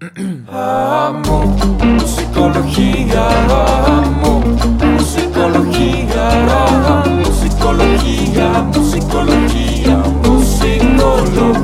Amo musicología, amo musicología, musicología, musicología, musicología.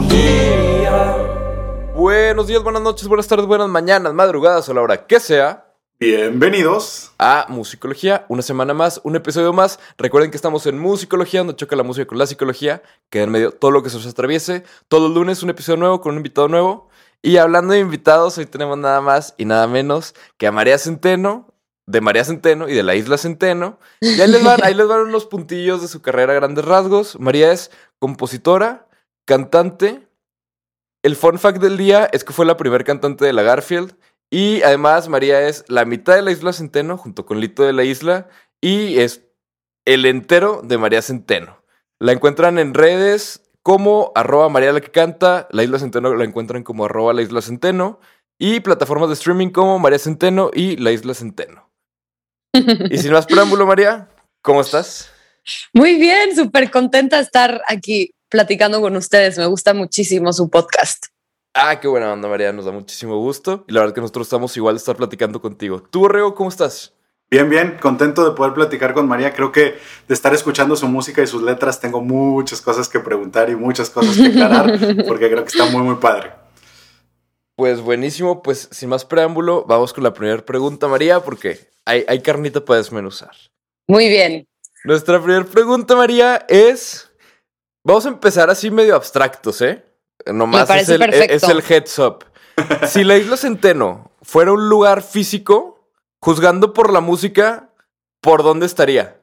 Buenos días, buenas noches, buenas tardes, buenas mañanas, madrugadas o la hora que sea. Bienvenidos. a Musicología, una semana más, un episodio más. Recuerden que estamos en Musicología, donde choca la música con la psicología, que en medio todo lo que se os atraviese. Todos los lunes un episodio nuevo con un invitado nuevo. Y hablando de invitados, hoy tenemos nada más y nada menos que a María Centeno, de María Centeno y de la isla Centeno. Y ahí les van, ahí les van unos puntillos de su carrera a grandes rasgos. María es compositora, cantante. El fun fact del día es que fue la primer cantante de la Garfield. Y además María es la mitad de la isla Centeno junto con Lito de la isla y es el entero de María Centeno. La encuentran en redes como arroba María la que canta, la isla Centeno la encuentran como arroba la isla Centeno y plataformas de streaming como María Centeno y la isla Centeno. Y sin más preámbulo, María, ¿cómo estás? Muy bien, súper contenta de estar aquí platicando con ustedes. Me gusta muchísimo su podcast. Ah, qué buena onda, María, nos da muchísimo gusto. Y la verdad que nosotros estamos igual de estar platicando contigo. ¿Tú, Borrego, cómo estás? Bien, bien, contento de poder platicar con María. Creo que de estar escuchando su música y sus letras tengo muchas cosas que preguntar y muchas cosas que aclarar, porque creo que está muy, muy padre. Pues buenísimo, pues sin más preámbulo, vamos con la primera pregunta, María, porque hay, hay carnita para desmenuzar. Muy bien. Nuestra primera pregunta, María, es... Vamos a empezar así medio abstractos, ¿eh? Nomás es parece el, perfecto. es el heads up. Si la isla Centeno fuera un lugar físico, juzgando por la música, ¿por dónde estaría?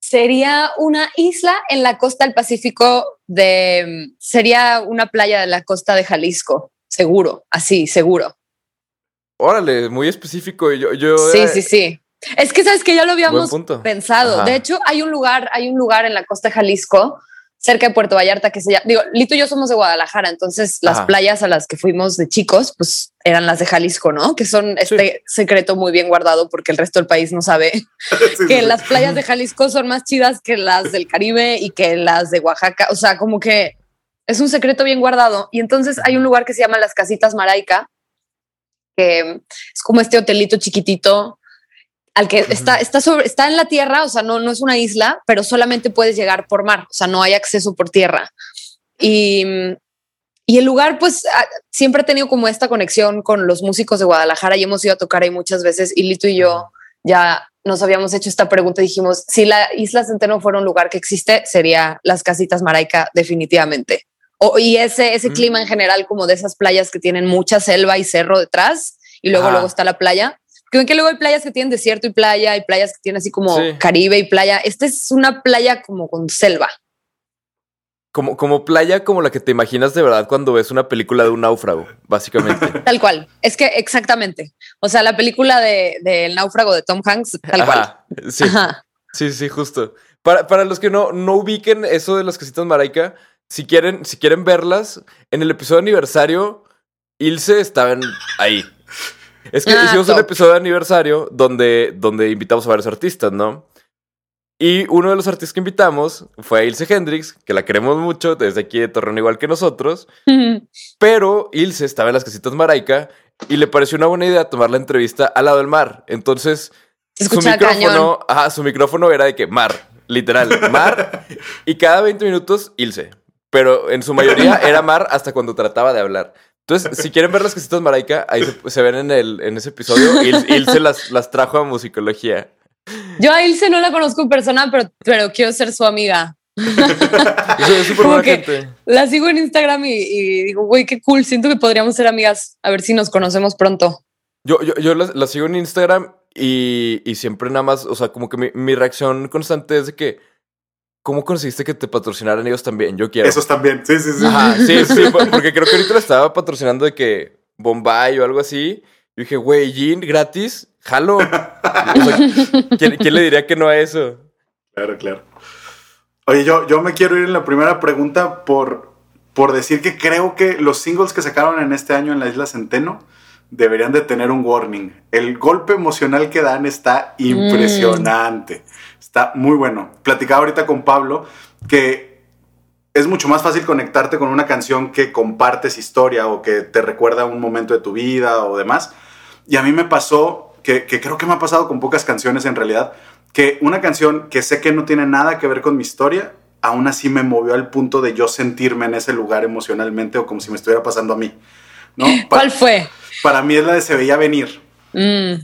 Sería una isla en la costa del Pacífico de... Sería una playa de la costa de Jalisco, seguro, así, seguro. Órale, muy específico. Yo, yo, Sí, eh, sí, sí. Es que sabes que ya lo habíamos pensado. Ajá. De hecho, hay un lugar, hay un lugar en la costa de Jalisco, cerca de Puerto Vallarta, que se llama, digo, Lito y yo somos de Guadalajara, entonces las Ajá. playas a las que fuimos de chicos, pues eran las de Jalisco, ¿no? Que son este secreto muy bien guardado porque el resto del país no sabe Sí, que sí. las playas de Jalisco son más chidas que las del Caribe y que las de Oaxaca. O sea, como que es un secreto bien guardado. Y entonces hay un lugar que se llama Las Casitas Maraica, que es como este hotelito chiquitito al que está, está, sobre, está en la tierra, o sea, no, no es una isla, pero solamente puedes llegar por mar, o sea, no hay acceso por tierra. Y, y el lugar, pues, ah, siempre ha tenido como esta conexión con los músicos de Guadalajara y hemos ido a tocar ahí muchas veces. Y Lito y yo ya nos habíamos hecho esta pregunta dijimos, si la isla Centeno fuera un lugar que existe, sería las casitas Maraica definitivamente. O, y ese, ese Mm. clima en general como de esas playas que tienen mucha selva y cerro detrás y luego luego está la playa. Ven que luego hay playas que tienen desierto y playa y playas que tienen así como Sí. Caribe y playa. Esta es una playa como con selva. Como, como playa como la que te imaginas de verdad cuando ves una película de un náufrago, básicamente. Tal cual. Es que exactamente. O sea, la película de, de náufrago de Tom Hanks, tal cual. Sí, Ajá. sí, sí, justo. Para, para los que no, no ubiquen eso de las casitas maraica, si quieren, si quieren verlas, en el episodio de aniversario, Ilse estaban ahí. Es que Ah, hicimos un episodio de aniversario donde, donde invitamos a varios artistas, ¿no? Y uno de los artistas que invitamos fue a Ilse Hendrix, que la queremos mucho, desde aquí de Torreón igual que nosotros. Pero Ilse estaba en las casitas Maraica y le pareció una buena idea tomar la entrevista al lado del mar. Entonces, su micrófono, ajá, su micrófono era de que mar, literal, mar. y cada 20 minutos, Ilse. Pero en su mayoría era mar hasta cuando trataba de hablar. Entonces, si quieren ver las casitas Maraica, ahí se, se ven en, el, en ese episodio. Il- Ilse las, las trajo a musicología. Yo a Ilse no la conozco en persona, pero, pero quiero ser su amiga. Es es súper buena gente. La sigo en Instagram y, y digo, güey, qué cool. Siento que podríamos ser amigas. A ver si nos conocemos pronto. Yo, yo, yo la, la sigo en Instagram y, y siempre nada más, o sea, como que mi, mi reacción constante es de que, ¿cómo conseguiste que te patrocinaran ellos también? Yo quiero. Esos también, sí, sí, sí. Ajá, sí, sí, po- porque creo que ahorita lo estaba patrocinando de que Bombay o algo así. Yo dije, güey, Jean, gratis, jalo. O sea, ¿quién, quién le diría que no a eso? Claro, claro. Oye, yo, yo me quiero ir en la primera pregunta por, por decir que creo que los singles que sacaron en este año en la isla Centeno deberían de tener un warning. El golpe emocional que dan está impresionante. Está muy bueno. Platicaba ahorita con Pablo que es mucho más fácil conectarte con una canción que compartes historia o que te recuerda un momento de tu vida o demás. Y a mí me pasó, que, que creo que me ha pasado con pocas canciones en realidad, que una canción que sé que no tiene nada que ver con mi historia, aún así me movió al punto de yo sentirme en ese lugar emocionalmente o como si me estuviera pasando a mí. ¿no? ¿Cuál fue? Para mí es la de Se veía venir. Mm,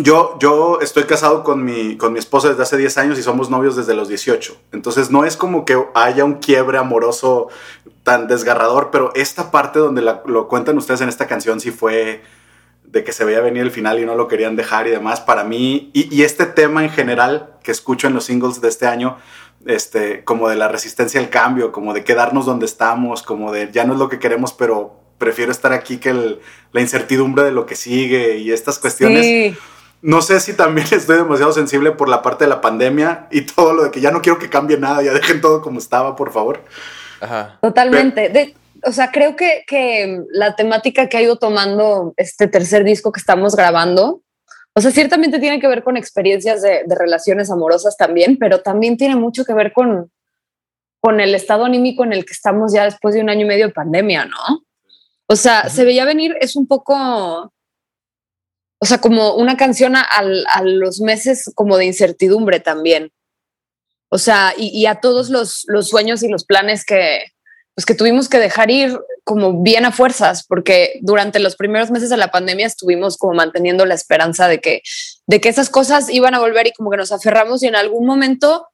Yo, yo estoy casado con mi, con mi esposa desde hace 10 años y somos novios desde los 18. Entonces no es como que haya un quiebre amoroso tan desgarrador, pero esta parte donde la- lo cuentan ustedes en esta canción sí fue de que se veía venir el final y no lo querían dejar y demás. Para mí, y, este tema en general que escucho en los singles de este año, este, como de la resistencia al cambio, como de quedarnos donde estamos, como de ya no es lo que queremos, pero prefiero estar aquí que la incertidumbre de lo que sigue y estas cuestiones. sí. No sé si también estoy demasiado sensible por la parte de la pandemia y todo lo de que ya no quiero que cambie nada, ya dejen todo como estaba, por favor. Ajá. Totalmente. De- o sea, creo que, que la temática que ha ido tomando este tercer disco que estamos grabando, o sea, ciertamente tiene que ver con experiencias de, de relaciones amorosas también, pero también tiene mucho que ver con, con el estado anímico en el que estamos ya después de un año y medio de pandemia, ¿no? O sea, se veía venir, es un poco, o sea, como una canción a, a los meses como de incertidumbre también. O sea, y, a todos los, los sueños y los planes que, pues que tuvimos que dejar ir como bien a fuerzas, porque durante los primeros meses de la pandemia estuvimos como manteniendo la esperanza de que, de que esas cosas iban a volver y como que nos aferramos y en algún momento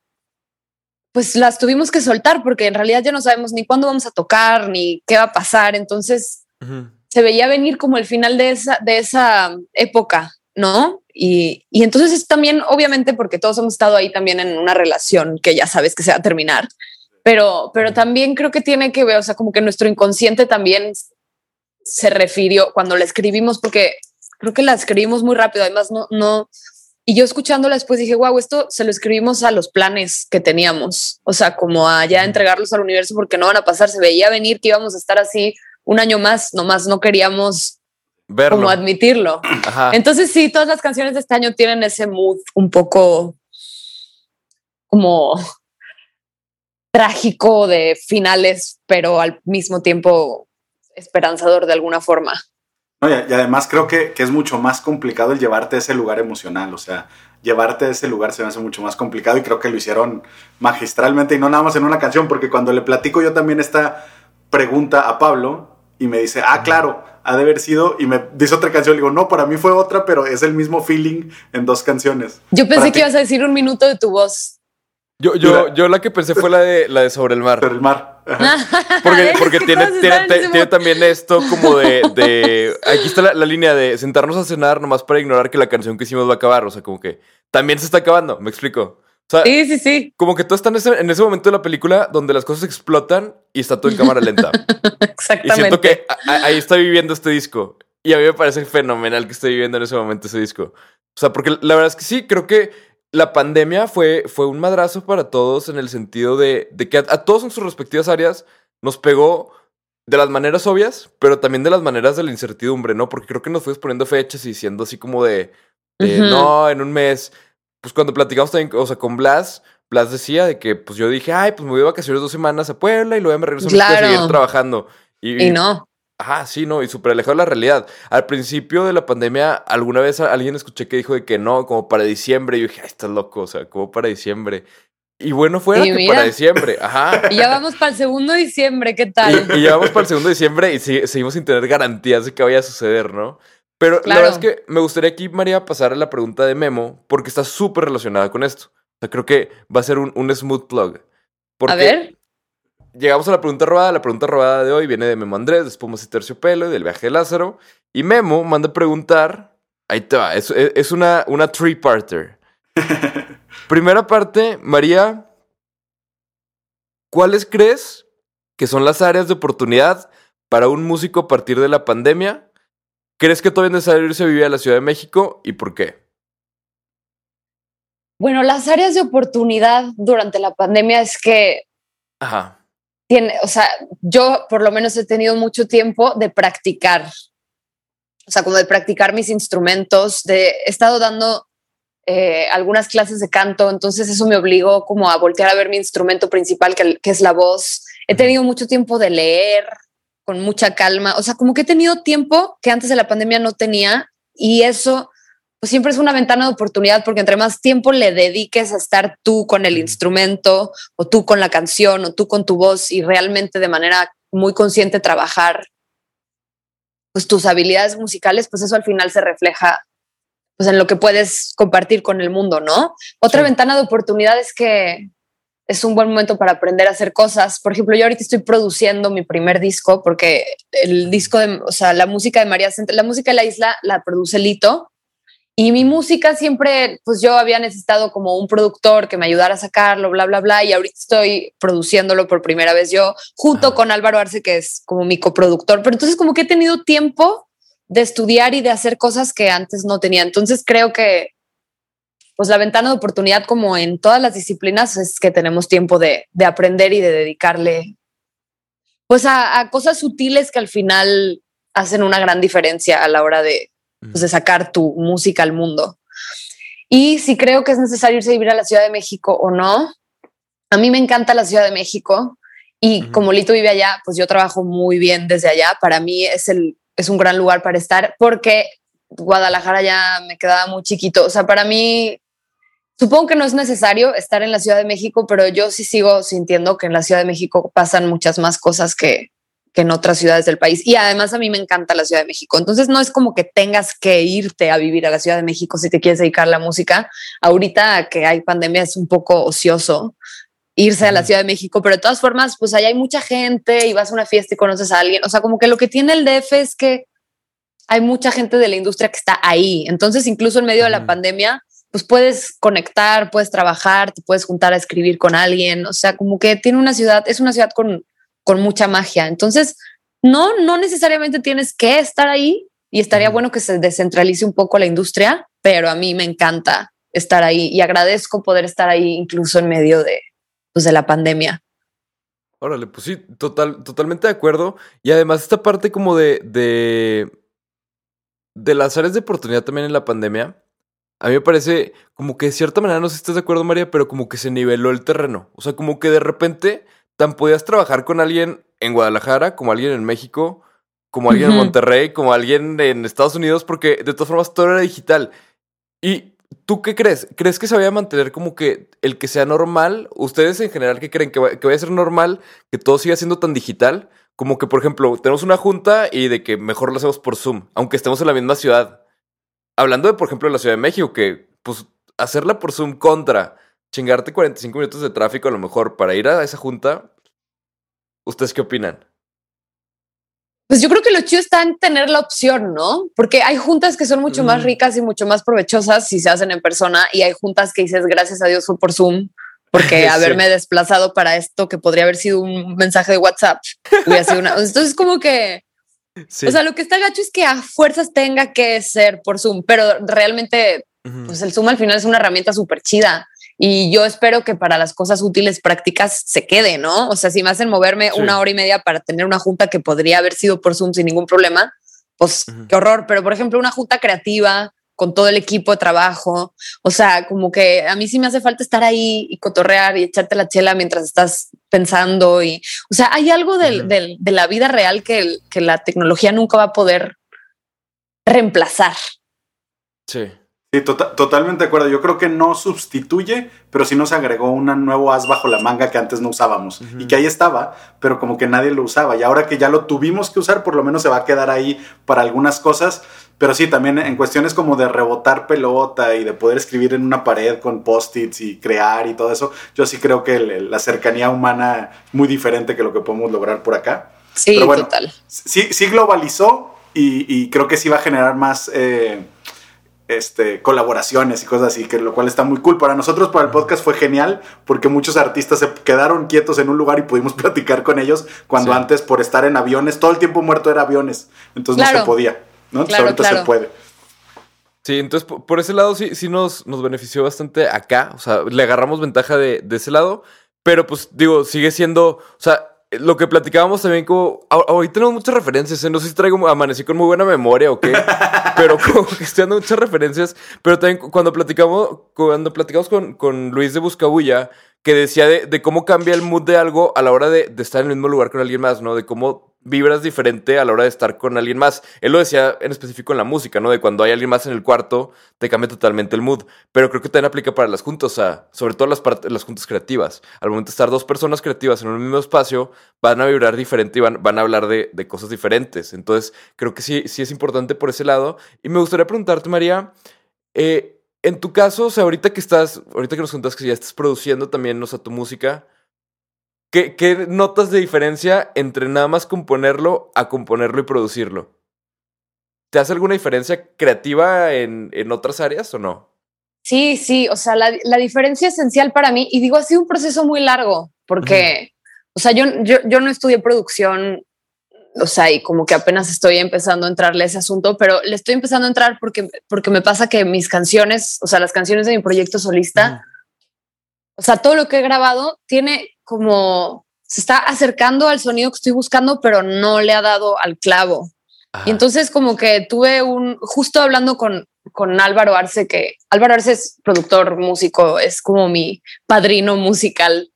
pues las tuvimos que soltar porque en realidad ya no sabemos ni cuándo vamos a tocar ni qué va a pasar. Entonces. Se veía venir como el final de esa, de esa época, ¿no? Y, y entonces es también, obviamente, porque todos hemos estado ahí también en una relación que ya sabes que se va a terminar, pero, pero también creo que tiene que ver, o sea, como que nuestro inconsciente también se refirió cuando la escribimos, porque creo que la escribimos muy rápido, además no, no, y yo escuchándola después dije, wow, esto se lo escribimos a los planes que teníamos, o sea, como a ya entregarlos al universo porque no van a pasar, se veía venir que íbamos a estar así un año más, nomás no queríamos Verlo. como admitirlo. Ajá. Entonces sí, todas las canciones de este año tienen ese mood un poco como trágico de finales, pero al mismo tiempo esperanzador de alguna forma. No, y, y además creo que, que es mucho más complicado el llevarte a ese lugar emocional, o sea, llevarte a ese lugar se me hace mucho más complicado y creo que lo hicieron magistralmente y no nada más en una canción, porque cuando le platico yo también esta pregunta a Pablo y me dice, ah, claro, ha de haber sido, y me dice otra canción, le digo, no, para mí fue otra, pero es el mismo feeling en dos canciones. Yo pensé Para que ti. ibas a decir un minuto de tu voz. Yo, yo, yo la que pensé fue la de la de sobre el mar. Pero el mar. Ajá. Porque, porque tiene, tiene, también esto como de, de- Aquí está la, la línea de sentarnos a cenar nomás para ignorar que la canción que hicimos va a acabar. O sea, como que también se está acabando, me explico. O sea, Sí, sí, sí, como que tú estás en ese, en ese momento de la película donde las cosas explotan y está todo en cámara lenta. Y exactamente. siento que a- a- ahí estoy viviendo este disco. Y a mí me parece fenomenal que esté viviendo en ese momento ese disco. O sea, porque la verdad es que sí, creo que la pandemia fue, fue un madrazo para todos en el sentido de, de que a, a todos en sus respectivas áreas nos pegó de las maneras obvias, pero también de las maneras de la incertidumbre, ¿no? Porque creo que nos fuimos poniendo fechas y diciendo así como de, no, en un mes. Pues cuando platicamos también, o sea, con Blas, Blas decía de que pues yo dije, ay, pues me voy de vacaciones dos semanas a Puebla y luego me regreso a México a Claro. seguir trabajando. Y no. Ajá, sí, no, y súper alejado de la realidad. Al principio de la pandemia, alguna vez alguien escuché que dijo de que no, como para diciembre. Y yo dije, ay, estás loco, o sea, como para diciembre. Y bueno, fuera Y que para diciembre, ajá. Y ya vamos para el segundo diciembre, ¿qué tal? Y, y ya vamos para el segundo diciembre y si- seguimos sin tener garantías de que vaya a suceder, ¿no? Pero la verdad es que me gustaría aquí, María, pasar a la pregunta de Memo, porque está súper relacionada con esto. O sea, creo que va a ser un, un smooth plug. Porque A ver, Llegamos a la pregunta robada. La pregunta robada de hoy viene de Memo Andrés, de Espumas y Terciopelo y del viaje de Lázaro. Y Memo manda a preguntar. Ahí te va. Es, es- es una, una three-parter. Primera parte, María. ¿Cuáles crees que son las áreas de oportunidad para un músico a partir de la pandemia? ¿Crees que todavía es necesario irse a vivir a la Ciudad de México y por qué? bueno, las áreas de oportunidad durante la pandemia es que Ajá. tiene, o sea, yo por lo menos he tenido mucho tiempo de practicar, o sea, como de practicar mis instrumentos, de he estado dando eh, algunas clases de canto, entonces eso me obligó como a voltear a ver mi instrumento principal, que, que es la voz, he tenido mucho tiempo de leer con mucha calma, o sea, como que he tenido tiempo que antes de la pandemia no tenía y eso pues siempre es una ventana de oportunidad porque entre más tiempo le dediques a estar tú con el instrumento o tú con la canción o tú con tu voz y realmente de manera muy consciente trabajar pues tus habilidades musicales, pues eso al final se refleja pues en lo que puedes compartir con el mundo, ¿no? Otra Sí. ventana de oportunidad es que es un buen momento para aprender a hacer cosas. Por ejemplo, yo ahorita estoy produciendo mi primer disco porque el disco de, o sea, la música de María Central, la música de la isla la produce Lito y mi música siempre, pues yo había necesitado como un productor que me ayudara a sacarlo, bla, bla, bla, y ahorita estoy produciéndolo por primera vez yo, junto Ajá. con Álvaro Arce, que es como mi coproductor, pero entonces como que he tenido tiempo de estudiar y de hacer cosas que antes no tenía. Entonces creo que pues la ventana de oportunidad como en todas las disciplinas es que tenemos tiempo de, de aprender y de dedicarle pues a, a cosas sutiles que al final hacen una gran diferencia a la hora de, pues, de sacar tu música al mundo. Y si creo que es necesario irse a vivir a la Ciudad de México o no, a mí me encanta la Ciudad de México y como Lito vive allá, pues yo trabajo muy bien desde allá. Para mí es, el, es un gran lugar para estar porque Guadalajara ya me quedaba muy chiquito. O sea, para mí, supongo que no es necesario estar en la Ciudad de México, pero yo sí sigo sintiendo que en la Ciudad de México pasan muchas más cosas que, que en otras ciudades del país. Y además a mí me encanta la Ciudad de México. Entonces no es como que tengas que irte a vivir a la Ciudad de México si te quieres dedicar a la música. Ahorita que hay pandemia es un poco ocioso irse a la. Ciudad de México, pero de todas formas, pues allá hay mucha gente y vas a una fiesta y conoces a alguien. O sea, como que lo que tiene el DF es que hay mucha gente de la industria que está ahí. Entonces, incluso en medio de la pandemia, pues puedes conectar, puedes trabajar, te puedes juntar a escribir con alguien. O sea, como que tiene una ciudad, es una ciudad con, con mucha magia. Entonces, no, no necesariamente tienes que estar ahí y estaría bueno que se descentralice un poco la industria, pero a mí me encanta estar ahí y agradezco poder estar ahí incluso en medio de, pues, de la pandemia. Órale, pues sí, total, totalmente de acuerdo. Y además esta parte como de, de, de las áreas de oportunidad también en la pandemia, a mí me parece como que de cierta manera, no sé si estás de acuerdo, María, pero como que se niveló el terreno. O sea, como que de repente tan podías trabajar con alguien en Guadalajara, como alguien en México, como alguien en. Monterrey, como alguien en Estados Unidos, porque de todas formas todo era digital. ¿Y tú qué crees? ¿Crees que se vaya a mantener como que el que sea normal? ¿Ustedes en general qué creen? ¿Que, va- que vaya a ser normal que todo siga siendo tan digital? Como que, por ejemplo, tenemos una junta y de que mejor lo hacemos por Zoom, aunque estemos en la misma ciudad. Hablando de, por ejemplo, de la Ciudad de México, que pues hacerla por Zoom contra chingarte 45 minutos de tráfico a lo mejor para ir a esa junta, ¿ustedes qué opinan? Pues yo creo que lo chido está en tener la opción, ¿no? Porque hay juntas que son mucho más Mm. ricas y mucho más provechosas si se hacen en persona y hay juntas que dices gracias a Dios fue por Zoom porque Sí. haberme desplazado para esto que podría haber sido un mensaje de WhatsApp hubiera sido una. Entonces como que, Sí. o sea, lo que está gacho es que a fuerzas tenga que ser por Zoom, pero realmente pues el Zoom al final es una herramienta súper chida. Y yo espero que para las cosas útiles prácticas se quede, ¿no? O sea, si me hacen moverme Sí. una hora y media para tener una junta que podría haber sido por Zoom sin ningún problema, pues Ujú. qué horror. Pero por ejemplo, una junta creativa con todo el equipo de trabajo, o sea, como que a mí sí me hace falta estar ahí y cotorrear y echarte la chela mientras estás pensando. Y, o sea, hay algo del- de la vida real que, el- que la tecnología nunca va a poder reemplazar. Sí. Sí, tota- totalmente de acuerdo. Yo creo que no sustituye, pero sí nos agregó un nuevo as bajo la manga que antes no usábamos. Y que ahí estaba, pero como que nadie lo usaba. Y ahora que ya lo tuvimos que usar, por lo menos se va a quedar ahí para algunas cosas. Pero sí, también en cuestiones como de rebotar pelota y de poder escribir en una pared con post-its y crear y todo eso, yo sí creo que el- la cercanía humana es muy diferente que lo que podemos lograr por acá. Sí, Pero bueno, total. sí, sí globalizó y, y creo que sí va a generar más eh, este, colaboraciones y cosas así, que lo cual está muy cool. Para nosotros, para el podcast fue genial porque muchos artistas se quedaron quietos en un lugar y pudimos platicar con ellos cuando Sí. antes por estar en aviones, todo el tiempo muerto era aviones, entonces no se podía. ¿No? Entonces Claro, ahorita claro. se puede. Sí, entonces po- por ese lado sí, sí nos, nos benefició bastante acá. O sea, le agarramos ventaja de, de ese lado. Pero pues digo, sigue siendo. O sea, lo que platicábamos también como. Hoy tenemos muchas referencias. ¿eh? No sé si traigo. Amanecí con muy buena memoria o qué. pero como que estoy dando muchas referencias. Pero también cu- cuando platicamos. Cuando platicamos con, con Luis de Buscabulla. que decía de, de cómo cambia el mood de algo a la hora de, de estar en el mismo lugar con alguien más, ¿no? De cómo vibras diferente a la hora de estar con alguien más. Él lo decía en específico en la música, ¿no? De cuando hay alguien más en el cuarto, te cambia totalmente el mood. Pero creo que también aplica para las juntas, o sea, sobre todo las, las juntas creativas. Al momento de estar dos personas creativas en un mismo espacio, van a vibrar diferente y van, van a hablar de, de cosas diferentes. Entonces, creo que sí, sí es importante por ese lado. Y me gustaría preguntarte, María, eh, en tu caso, o sea, ahorita que estás, ahorita que nos contas que ya estás produciendo también, o sea, tu música, ¿qué, qué notas de diferencia entre nada más componerlo a componerlo y producirlo? ¿Te hace alguna diferencia creativa en, en otras áreas o no? Sí, sí, o sea, la, la diferencia esencial para mí, y digo, ha sido un proceso muy largo, porque, o sea, yo, yo, yo no estudié producción, o sea, y como que apenas estoy empezando a entrarle a ese asunto, pero le estoy empezando a entrar porque, porque me pasa que mis canciones, o sea, las canciones de mi proyecto solista, o sea, todo lo que he grabado tiene como, se está acercando al sonido que estoy buscando, pero no le ha dado al clavo. Ajá. Y entonces como que tuve un, justo hablando con, con Álvaro Arce, que Álvaro Arce es productor, músico, es como mi padrino musical.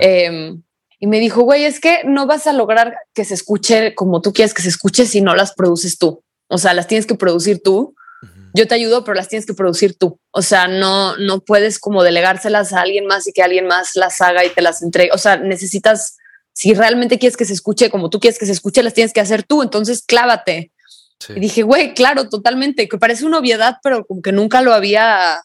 Eh, y me dijo, güey, es que no vas a lograr que se escuche como tú quieres que se escuche si no las produces tú. O sea, las tienes que producir tú. Yo te ayudo, pero las tienes que producir tú. O sea, no, no puedes como delegárselas a alguien más y que alguien más las haga y te las entregue. O sea, necesitas, si realmente quieres que se escuche como tú quieres que se escuche, las tienes que hacer tú. Entonces, clávate. Sí. Y dije, güey, claro, totalmente, que parece una obviedad, pero como que nunca lo había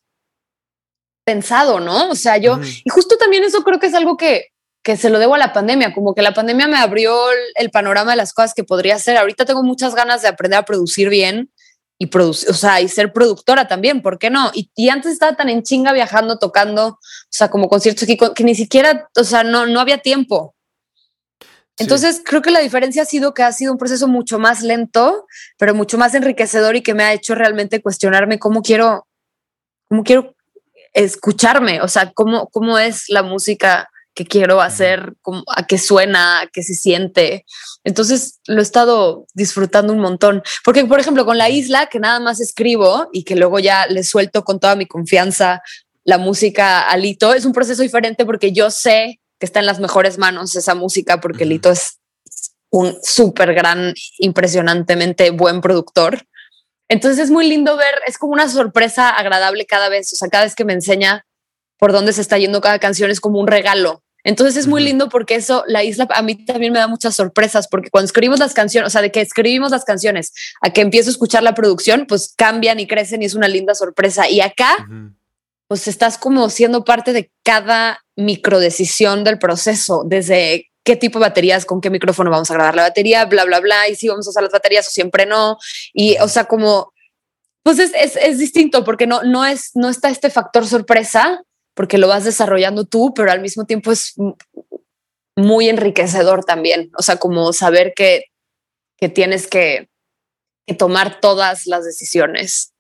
pensado, ¿no? O sea, yo, y justo también eso creo que es algo que, que se lo debo a la pandemia, como que la pandemia me abrió el, el panorama de las cosas que podría hacer. Ahorita tengo muchas ganas de aprender a producir bien y producir, o sea, y ser productora también, ¿por qué no? Y, y antes estaba tan en chinga viajando, tocando, o sea, como conciertos aquí, que ni siquiera, o sea, no, no había tiempo. Sí. Entonces, creo que la diferencia ha sido que ha sido un proceso mucho más lento, pero mucho más enriquecedor y que me ha hecho realmente cuestionarme cómo quiero, cómo quiero escucharme, o sea, cómo, cómo es la música que quiero hacer, cómo- a qué suena, a qué se siente. Entonces, lo he estado disfrutando un montón. Porque, por ejemplo, con la isla, que nada más escribo y que luego ya le suelto con toda mi confianza la música a Lito, es un proceso diferente porque yo sé que está en las mejores manos esa música, porque Ujú. Lito es un súper gran, impresionantemente buen productor. Entonces es muy lindo ver, es como una sorpresa agradable cada vez, o sea, cada vez que me enseña por dónde se está yendo cada canción es como un regalo. Entonces es muy lindo porque eso, la isla a mí también me da muchas sorpresas, porque cuando escribimos las canciones, o sea, de que escribimos las canciones a que empiezo a escuchar la producción, pues cambian y crecen y es una linda sorpresa. Y acá, Ujú. pues estás como siendo parte de cada microdecisión del proceso, desde qué tipo de baterías, con qué micrófono vamos a grabar la batería, bla, bla, bla, y si vamos a usar las baterías o siempre no. Y, o sea, como, pues es, es, es distinto porque no, no, es, no está este factor sorpresa, porque lo vas desarrollando tú, pero al mismo tiempo es muy enriquecedor también. O sea, como saber que, que tienes que, que tomar todas las decisiones.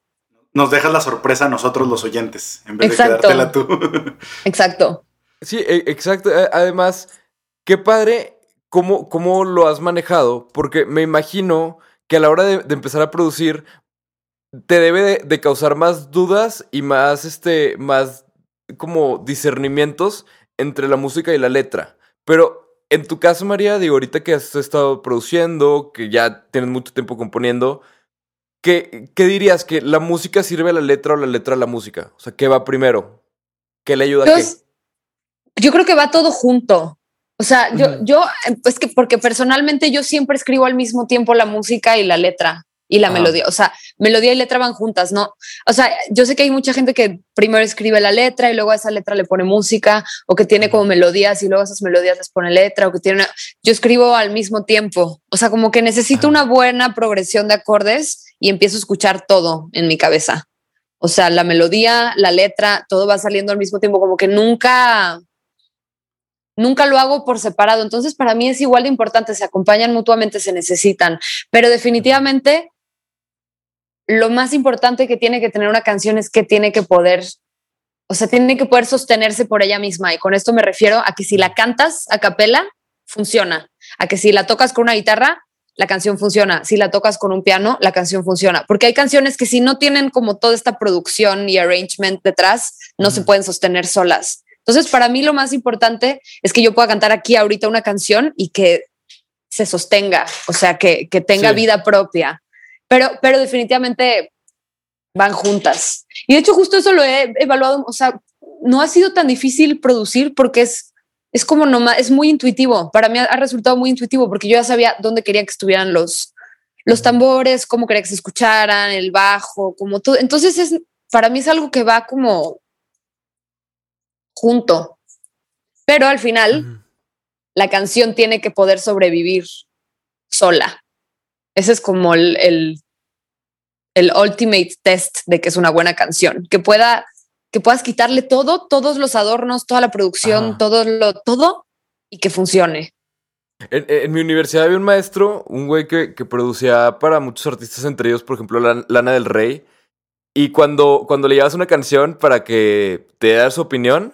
Nos dejas la sorpresa a nosotros los oyentes, en vez Exacto. de quedártela tú. Exacto. Sí, e- exacto. Además, qué padre cómo, cómo lo has manejado, porque me imagino que a la hora de, de empezar a producir te debe de, de causar más dudas y más, este, más como discernimientos entre la música y la letra. Pero en tu caso, María, digo, ahorita que has estado produciendo, que ya tienes mucho tiempo componiendo, ¿qué, qué dirías? ¿Que la música sirve a la letra o la letra a la música? O sea, ¿qué va primero? ¿Qué le ayuda a Yo, qué? yo creo que va todo junto. O sea, yo, yo, pues que porque personalmente yo siempre escribo al mismo tiempo la música y la letra y la Ah. melodía. O sea, melodía y letra van juntas, ¿no? O sea, yo sé que hay mucha gente que primero escribe la letra y luego a esa letra le pone música o que tiene como melodías y luego a esas melodías les pone letra o que tiene una... Yo escribo al mismo tiempo. O sea, como que necesito Ah. una buena progresión de acordes y empiezo a escuchar todo en mi cabeza. O sea, la melodía, la letra, todo va saliendo al mismo tiempo, como que nunca, nunca lo hago por separado. Entonces, para mí es igual de importante, se acompañan mutuamente, se necesitan. Pero definitivamente, lo más importante que tiene que tener una canción es que tiene que poder, o sea, tiene que poder sostenerse por ella misma. Y con esto me refiero a que si la cantas a capela, funciona. A que si la tocas con una guitarra, la canción funciona. Si la tocas con un piano, la canción funciona. Porque hay canciones que si no tienen como toda esta producción y arrangement detrás, no se pueden sostener solas. Entonces, para mí lo más importante es que yo pueda cantar aquí ahorita una canción y que se sostenga, o sea, que, que tenga Sí. vida propia. Pero, pero definitivamente van juntas. Y de hecho, justo eso lo he evaluado, o sea, no ha sido tan difícil producir porque es, es como nomás, es muy intuitivo. Para mí ha, ha resultado muy intuitivo porque yo ya sabía dónde quería que estuvieran los, los tambores, cómo quería que se escucharan, el bajo, como todo. Entonces, es, para mí es algo que va como junto. Pero al final, la canción tiene que poder sobrevivir sola. Ese es como el, el, el ultimate test de que es una buena canción. Que pueda, que puedas quitarle todo, todos los adornos, toda la producción, Ajá. todo lo, todo, y que funcione. En, en mi universidad había un maestro, un güey que, que producía para muchos artistas, entre ellos, por ejemplo, Lan- Lana del Rey. Y cuando, cuando le llevas una canción para que te diera su opinión,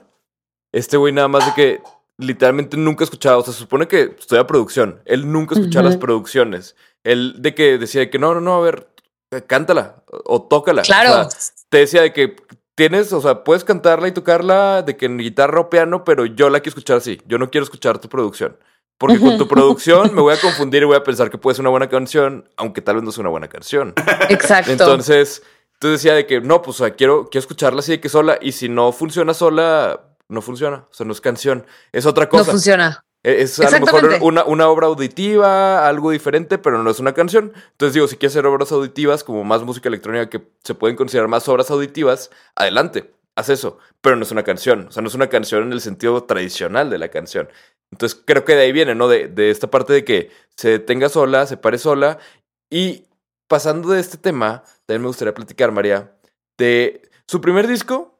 este güey nada más de que literalmente nunca escuchaba, o sea, se supone que estudia producción, él nunca escuchaba las producciones. Él de que decía de que no, no, no, a ver, cántala o, tócala. O Claro. sea, te decía de que tienes, o sea, puedes cantarla y tocarla de que en guitarra o piano, pero yo la quiero escuchar así. Yo no quiero escuchar tu producción. Porque con tu producción me voy a confundir y voy a pensar que puede ser una buena canción, aunque tal vez no sea una buena canción. Exacto. Entonces, tú decía de que no, pues o sea, quiero, quiero escucharla así de que sola. Y si no funciona sola, no funciona. O sea, no es canción. Es otra no cosa. funciona. E- Es a lo mejor una, una obra auditiva, algo diferente, pero no es una canción. Entonces digo, si quieres hacer obras auditivas, como más música electrónica que se pueden considerar más obras auditivas, adelante, haz eso. Pero no es una canción. O sea, no es una canción en el sentido tradicional de la canción. Entonces creo que de ahí viene, ¿no? De, de esta parte de que se detenga sola, se pare sola. Y pasando de este tema, también me gustaría platicar, María, de su primer disco,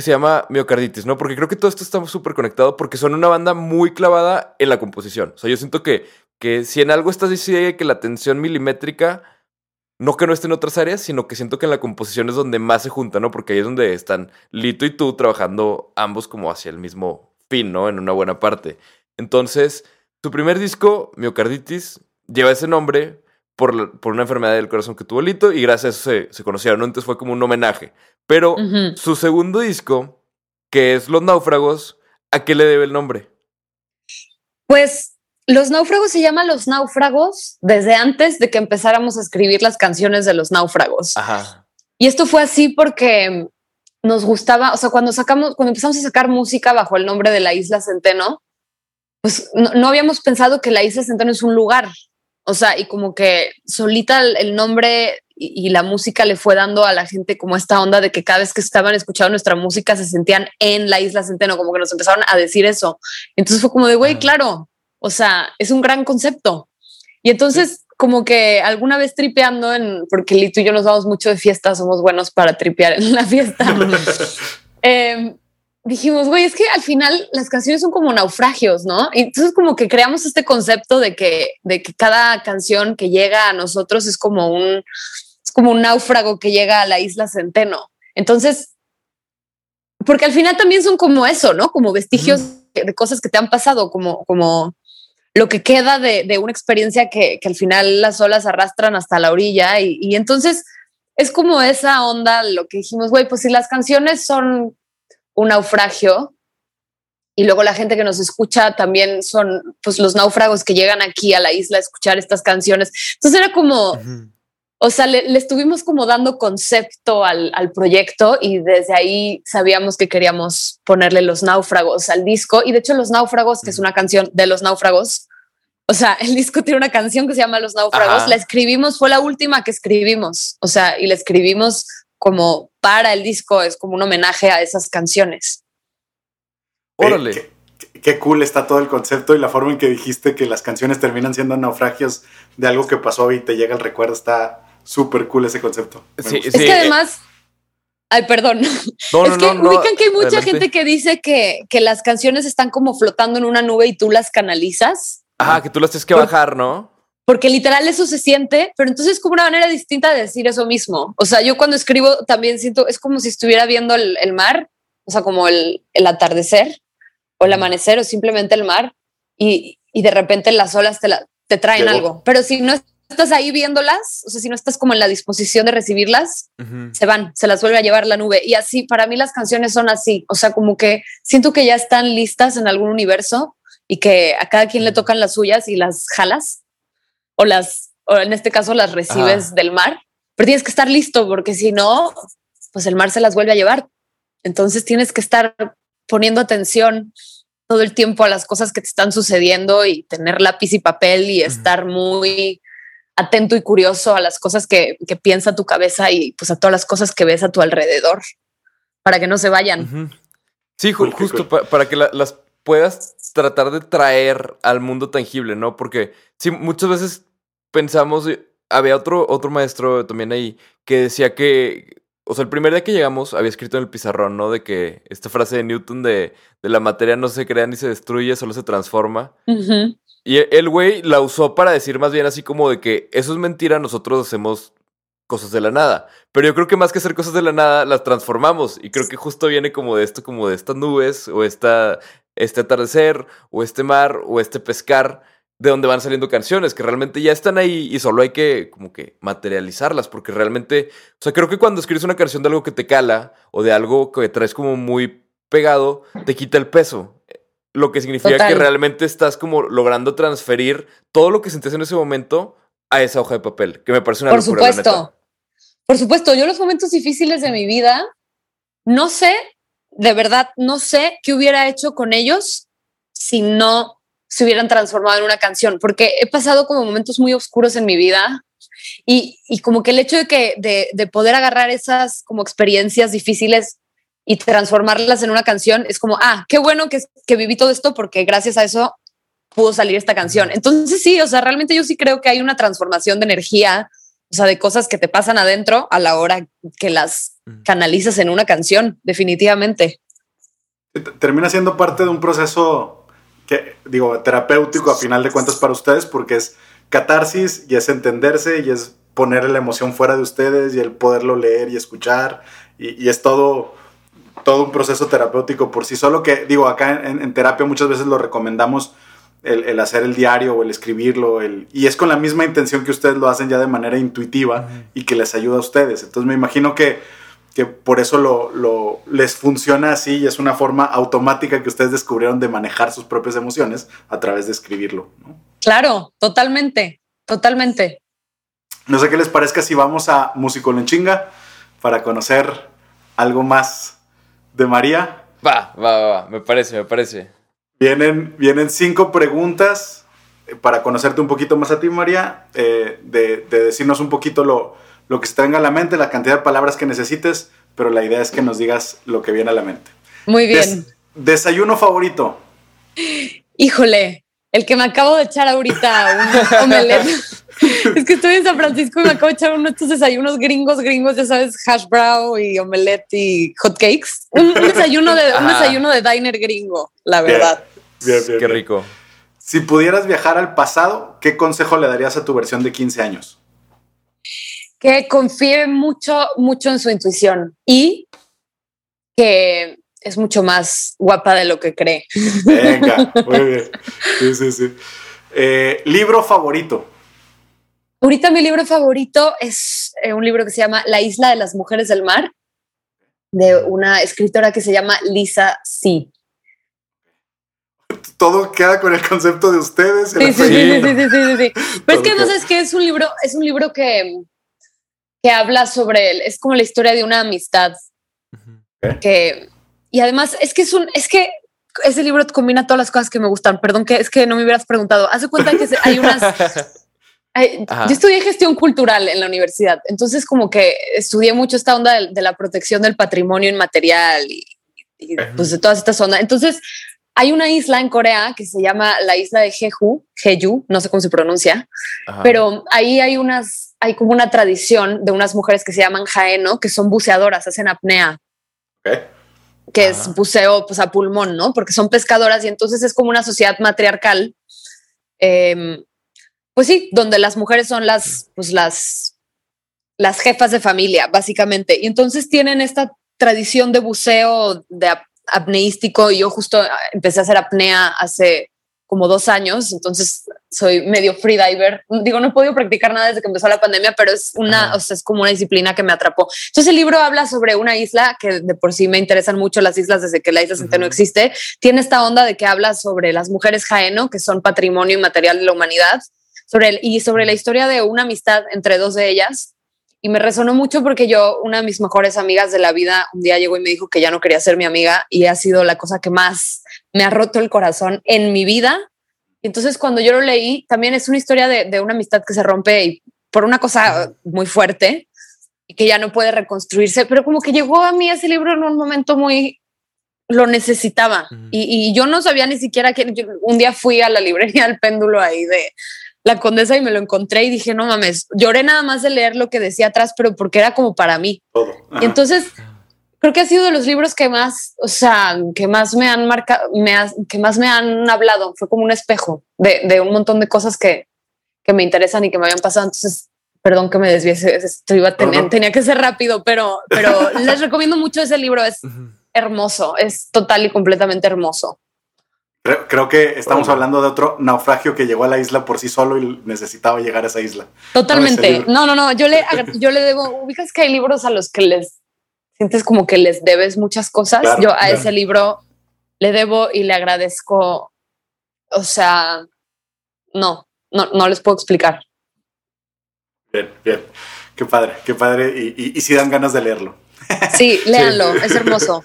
que se llama Miocarditis, ¿no? Porque creo que todo esto está súper conectado porque son una banda muy clavada en la composición. O sea, yo siento que, que si en algo estás diciendo que la atención milimétrica, no que no esté en otras áreas, sino que siento que en la composición es donde más se junta, ¿no? Porque ahí es donde están Lito y tú trabajando ambos como hacia el mismo fin, ¿no? En una buena parte. Entonces, su primer disco, Miocarditis, lleva ese nombre por, la- por una enfermedad del corazón que tuvo Lito y gracias a eso se, se conocieron, ¿no? Entonces fue como un homenaje. Pero su segundo disco, que es Los Náufragos, ¿a qué le debe el nombre? Pues los náufragos se llaman los náufragos desde antes de que empezáramos a escribir las canciones de los náufragos. Ajá. Y esto fue así porque nos gustaba, o sea, cuando sacamos, cuando empezamos a sacar música bajo el nombre de la Isla Centeno, pues no, no habíamos pensado que la Isla Centeno es un lugar. O sea, y como que solita el, el nombre y, y la música le fue dando a la gente como esta onda de que cada vez que estaban escuchando nuestra música se sentían en la Isla Centeno, como que nos empezaron a decir eso. Entonces fue como de, güey, claro, o sea, es un gran concepto. Y entonces, como que alguna vez tripeando, en, porque Lito y yo nos vamos mucho de fiesta, somos buenos para tripear en la fiesta. eh, dijimos, güey, es que al final las canciones son como naufragios, ¿no? Y entonces como que creamos este concepto de que, de que cada canción que llega a nosotros es como un, es como un náufrago que llega a la isla Centeno. Entonces, porque al final también son como eso, ¿no? Como vestigios de cosas que te han pasado, como, como lo que queda de, de una experiencia que, que, al final las olas arrastran hasta la orilla. Y, y entonces es como esa onda, lo que dijimos, güey, pues si las canciones son un naufragio y luego la gente que nos escucha también son pues los náufragos que llegan aquí a la isla a escuchar estas canciones. Entonces era como, Ujú. o sea, le, le estuvimos como dando concepto al, al proyecto y desde ahí sabíamos que queríamos ponerle los náufragos al disco. Y de hecho, Los Náufragos, que es una canción de los náufragos, o sea, el disco tiene una canción que se llama Los Náufragos. Ajá. La escribimos, fue la última que escribimos. O sea, y la escribimos como para el disco, es como un homenaje a esas canciones. Órale. Eh, qué, qué cool está todo el concepto y la forma en que dijiste que las canciones terminan siendo naufragios de algo que pasó y te llega el recuerdo. Está súper cool ese concepto. Me Sí, es sí, que eh, además, ay, perdón. No, es no, que no, no, ubican que hay mucha adelante. gente que dice que, que las canciones están como flotando en una nube y tú las canalizas. Ajá, que tú las tienes que Por- bajar, ¿no? Porque literal eso se siente, pero entonces es como una manera distinta de decir eso mismo. O sea, yo cuando escribo también siento, es como si estuviera viendo el, el mar, o sea, como el, el atardecer o el amanecer o simplemente el mar y, y de repente las olas te, la- te traen Llegó. algo. Pero si no estás ahí viéndolas, o sea, si no estás como en la disposición de recibirlas, se van, se las vuelve a llevar la nube. Y así, para mí las canciones son así, o sea, como que siento que ya están listas en algún universo y que a cada quien le tocan las suyas y las jalas o las, o en este caso las recibes Ajá. del mar, pero tienes que estar listo porque si no, pues el mar se las vuelve a llevar. Entonces tienes que estar poniendo atención todo el tiempo a las cosas que te están sucediendo y tener lápiz y papel y estar muy atento y curioso a las cosas que, que piensa tu cabeza y pues a todas las cosas que ves a tu alrededor para que no se vayan. Ujú. Sí, ju- justo cool. pa- para que la- las puedas tratar de traer al mundo tangible, ¿no? Porque sí, muchas veces pensamos, eh, había otro, otro maestro también ahí que decía que, o sea, el primer día que llegamos había escrito en el pizarrón, ¿no? De que esta frase de Newton de, de la materia no se crea ni se destruye, solo se transforma. Y e- el güey la usó para decir más bien así como de que eso es mentira, nosotros hacemos cosas de la nada. Pero yo creo que más que hacer cosas de la nada, las transformamos. Y creo que justo viene como de esto, como de estas nubes, o esta, este atardecer, o este mar, o este pescar, de donde van saliendo canciones, que realmente ya están ahí y solo hay que como que materializarlas, porque realmente, o sea, creo que cuando escribes una canción de algo que te cala, o de algo que traes como muy pegado, te quita el peso. Lo que significa Total. que realmente estás como logrando transferir todo lo que sentías en ese momento a esa hoja de papel, que me parece una Por locura, la neta. supuesto. Por supuesto, yo los momentos difíciles de mi vida, no sé, de verdad, no sé qué hubiera hecho con ellos si no se hubieran transformado en una canción, porque he pasado como momentos muy oscuros en mi vida y, y como que el hecho de que de, de poder agarrar esas como experiencias difíciles y transformarlas en una canción es como, ah, qué bueno que, que viví todo esto porque gracias a eso pudo salir esta canción. Entonces sí, o sea, realmente yo sí creo que hay una transformación de energía, o sea, de cosas que te pasan adentro a la hora que las canalizas en una canción, definitivamente. Termina siendo parte de un proceso que, digo, terapéutico a final de cuentas para ustedes, porque es catarsis y es entenderse y es poner la emoción fuera de ustedes y el poderlo leer y escuchar y, y es todo, todo un proceso terapéutico por sí solo que, digo, acá en, en terapia muchas veces lo recomendamos el, el hacer el diario o el escribirlo el, y es con la misma intención que ustedes lo hacen ya de manera intuitiva y que les ayuda a ustedes. Entonces me imagino que que por eso lo, lo- les funciona así y es una forma automática que ustedes descubrieron de manejar sus propias emociones a través de escribirlo. ¿no? Claro, totalmente, totalmente. No sé qué les parezca si vamos a Musicolonchinga para conocer algo más de María. Va, va, va, va, me parece, me parece. Vienen, vienen cinco preguntas eh, para conocerte un poquito más a ti, María, eh, de, de decirnos un poquito lo, lo que se te venga a la mente, la cantidad de palabras que necesites, pero la idea es que nos digas lo que viene a la mente. Muy bien. Des- desayuno favorito. Híjole, el que me acabo de echar ahorita, un omelette. es que estoy en San Francisco y me acabo de echar uno de estos desayunos gringos, gringos, ya sabes, hash brown y omelette y hot cakes. Un, un desayuno de un desayuno de diner gringo, la verdad. bien, bien, Qué rico. Si pudieras viajar al pasado, ¿qué consejo le darías a tu versión de 15 años? Que confíe mucho, mucho en su intuición y que es mucho más guapa de lo que cree. Venga, muy bien. Sí, sí, sí. Eh, libro favorito. Ahorita mi libro favorito es eh, un libro que se llama La isla de las mujeres del mar, de una escritora que se llama Lisa C. Todo queda con el concepto de ustedes. Sí, sí, sí, sí, sí, sí, sí. Pero es que no sé, es que es un libro, es un libro que, que habla sobre él, es como la historia de una amistad que y además es que es un es que ese libro combina todas las cosas que me gustan. Perdón que es que no me hubieras preguntado. Haz de cuenta que hay unas Ay, Ajá. yo estudié gestión cultural en la universidad, entonces como que estudié mucho esta onda de, de la protección del patrimonio inmaterial y, y, pues de todas estas ondas. Entonces hay una isla en Corea que se llama la isla de Jeju, Jeju, no sé cómo se pronuncia, Ajá. pero ahí hay unas, hay como una tradición de unas mujeres que se llaman jaeno, que son buceadoras, hacen apnea Ok. que Ajá. es buceo pues a pulmón, ¿no? Porque son pescadoras y entonces es como una sociedad matriarcal. em, pues sí, donde las mujeres son las, pues las, las jefas de familia, básicamente. Y entonces tienen esta tradición de buceo, de ap- apneístico, y yo justo ah, empecé a hacer apnea hace como dos años, entonces soy medio freediver. Digo, no he podido practicar nada desde que empezó la pandemia, pero es una, Ajá. o sea, es como una disciplina que me atrapó. Entonces el libro habla sobre una isla que de por sí me interesan mucho las islas desde que la isla Centeno Ujú. existe. Tiene esta onda de que habla sobre las mujeres Jaeno, que son patrimonio inmaterial de la humanidad, sobre el, y sobre la historia de una amistad entre dos de ellas. Y me resonó mucho porque yo, una de mis mejores amigas de la vida, un día llegó y me dijo que ya no quería ser mi amiga y ha sido la cosa que más me ha roto el corazón en mi vida. Y entonces cuando yo lo leí, también es una historia de, de una amistad que se rompe y por una cosa muy fuerte y que ya no puede reconstruirse, pero como que llegó a mí ese libro en un momento muy lo necesitaba y, y yo no sabía ni siquiera que yo un día fui a la librería del péndulo ahí de la condesa y me lo encontré y dije no mames lloré nada más de leer lo que decía atrás pero porque era como para mí Todo. y Ajá. Creo que ha sido de los libros que más, o sea, que más me han marcado, me ha- que más me han hablado. Fue como un espejo de, de un montón de cosas que, que me interesan y que me habían pasado. Entonces, perdón que me desviese, esto iba a tener, No, no. tenía que ser rápido, pero, pero les recomiendo mucho ese libro. Es Ujú. hermoso, es total y completamente hermoso. Creo, creo que estamos hablando de otro naufragio que llegó a la isla por sí solo y necesitaba llegar a esa isla. Totalmente. No, no, no. Yo le, yo le debo, ubicas que hay libros a los que les sientes como que les debes muchas cosas. Claro, yo a claro. ese libro le debo y le agradezco. O sea, no, no, no les puedo explicar. Bien, bien. Qué padre, qué padre. Y, y, y sí dan ganas de leerlo. Sí, léanlo, es hermoso.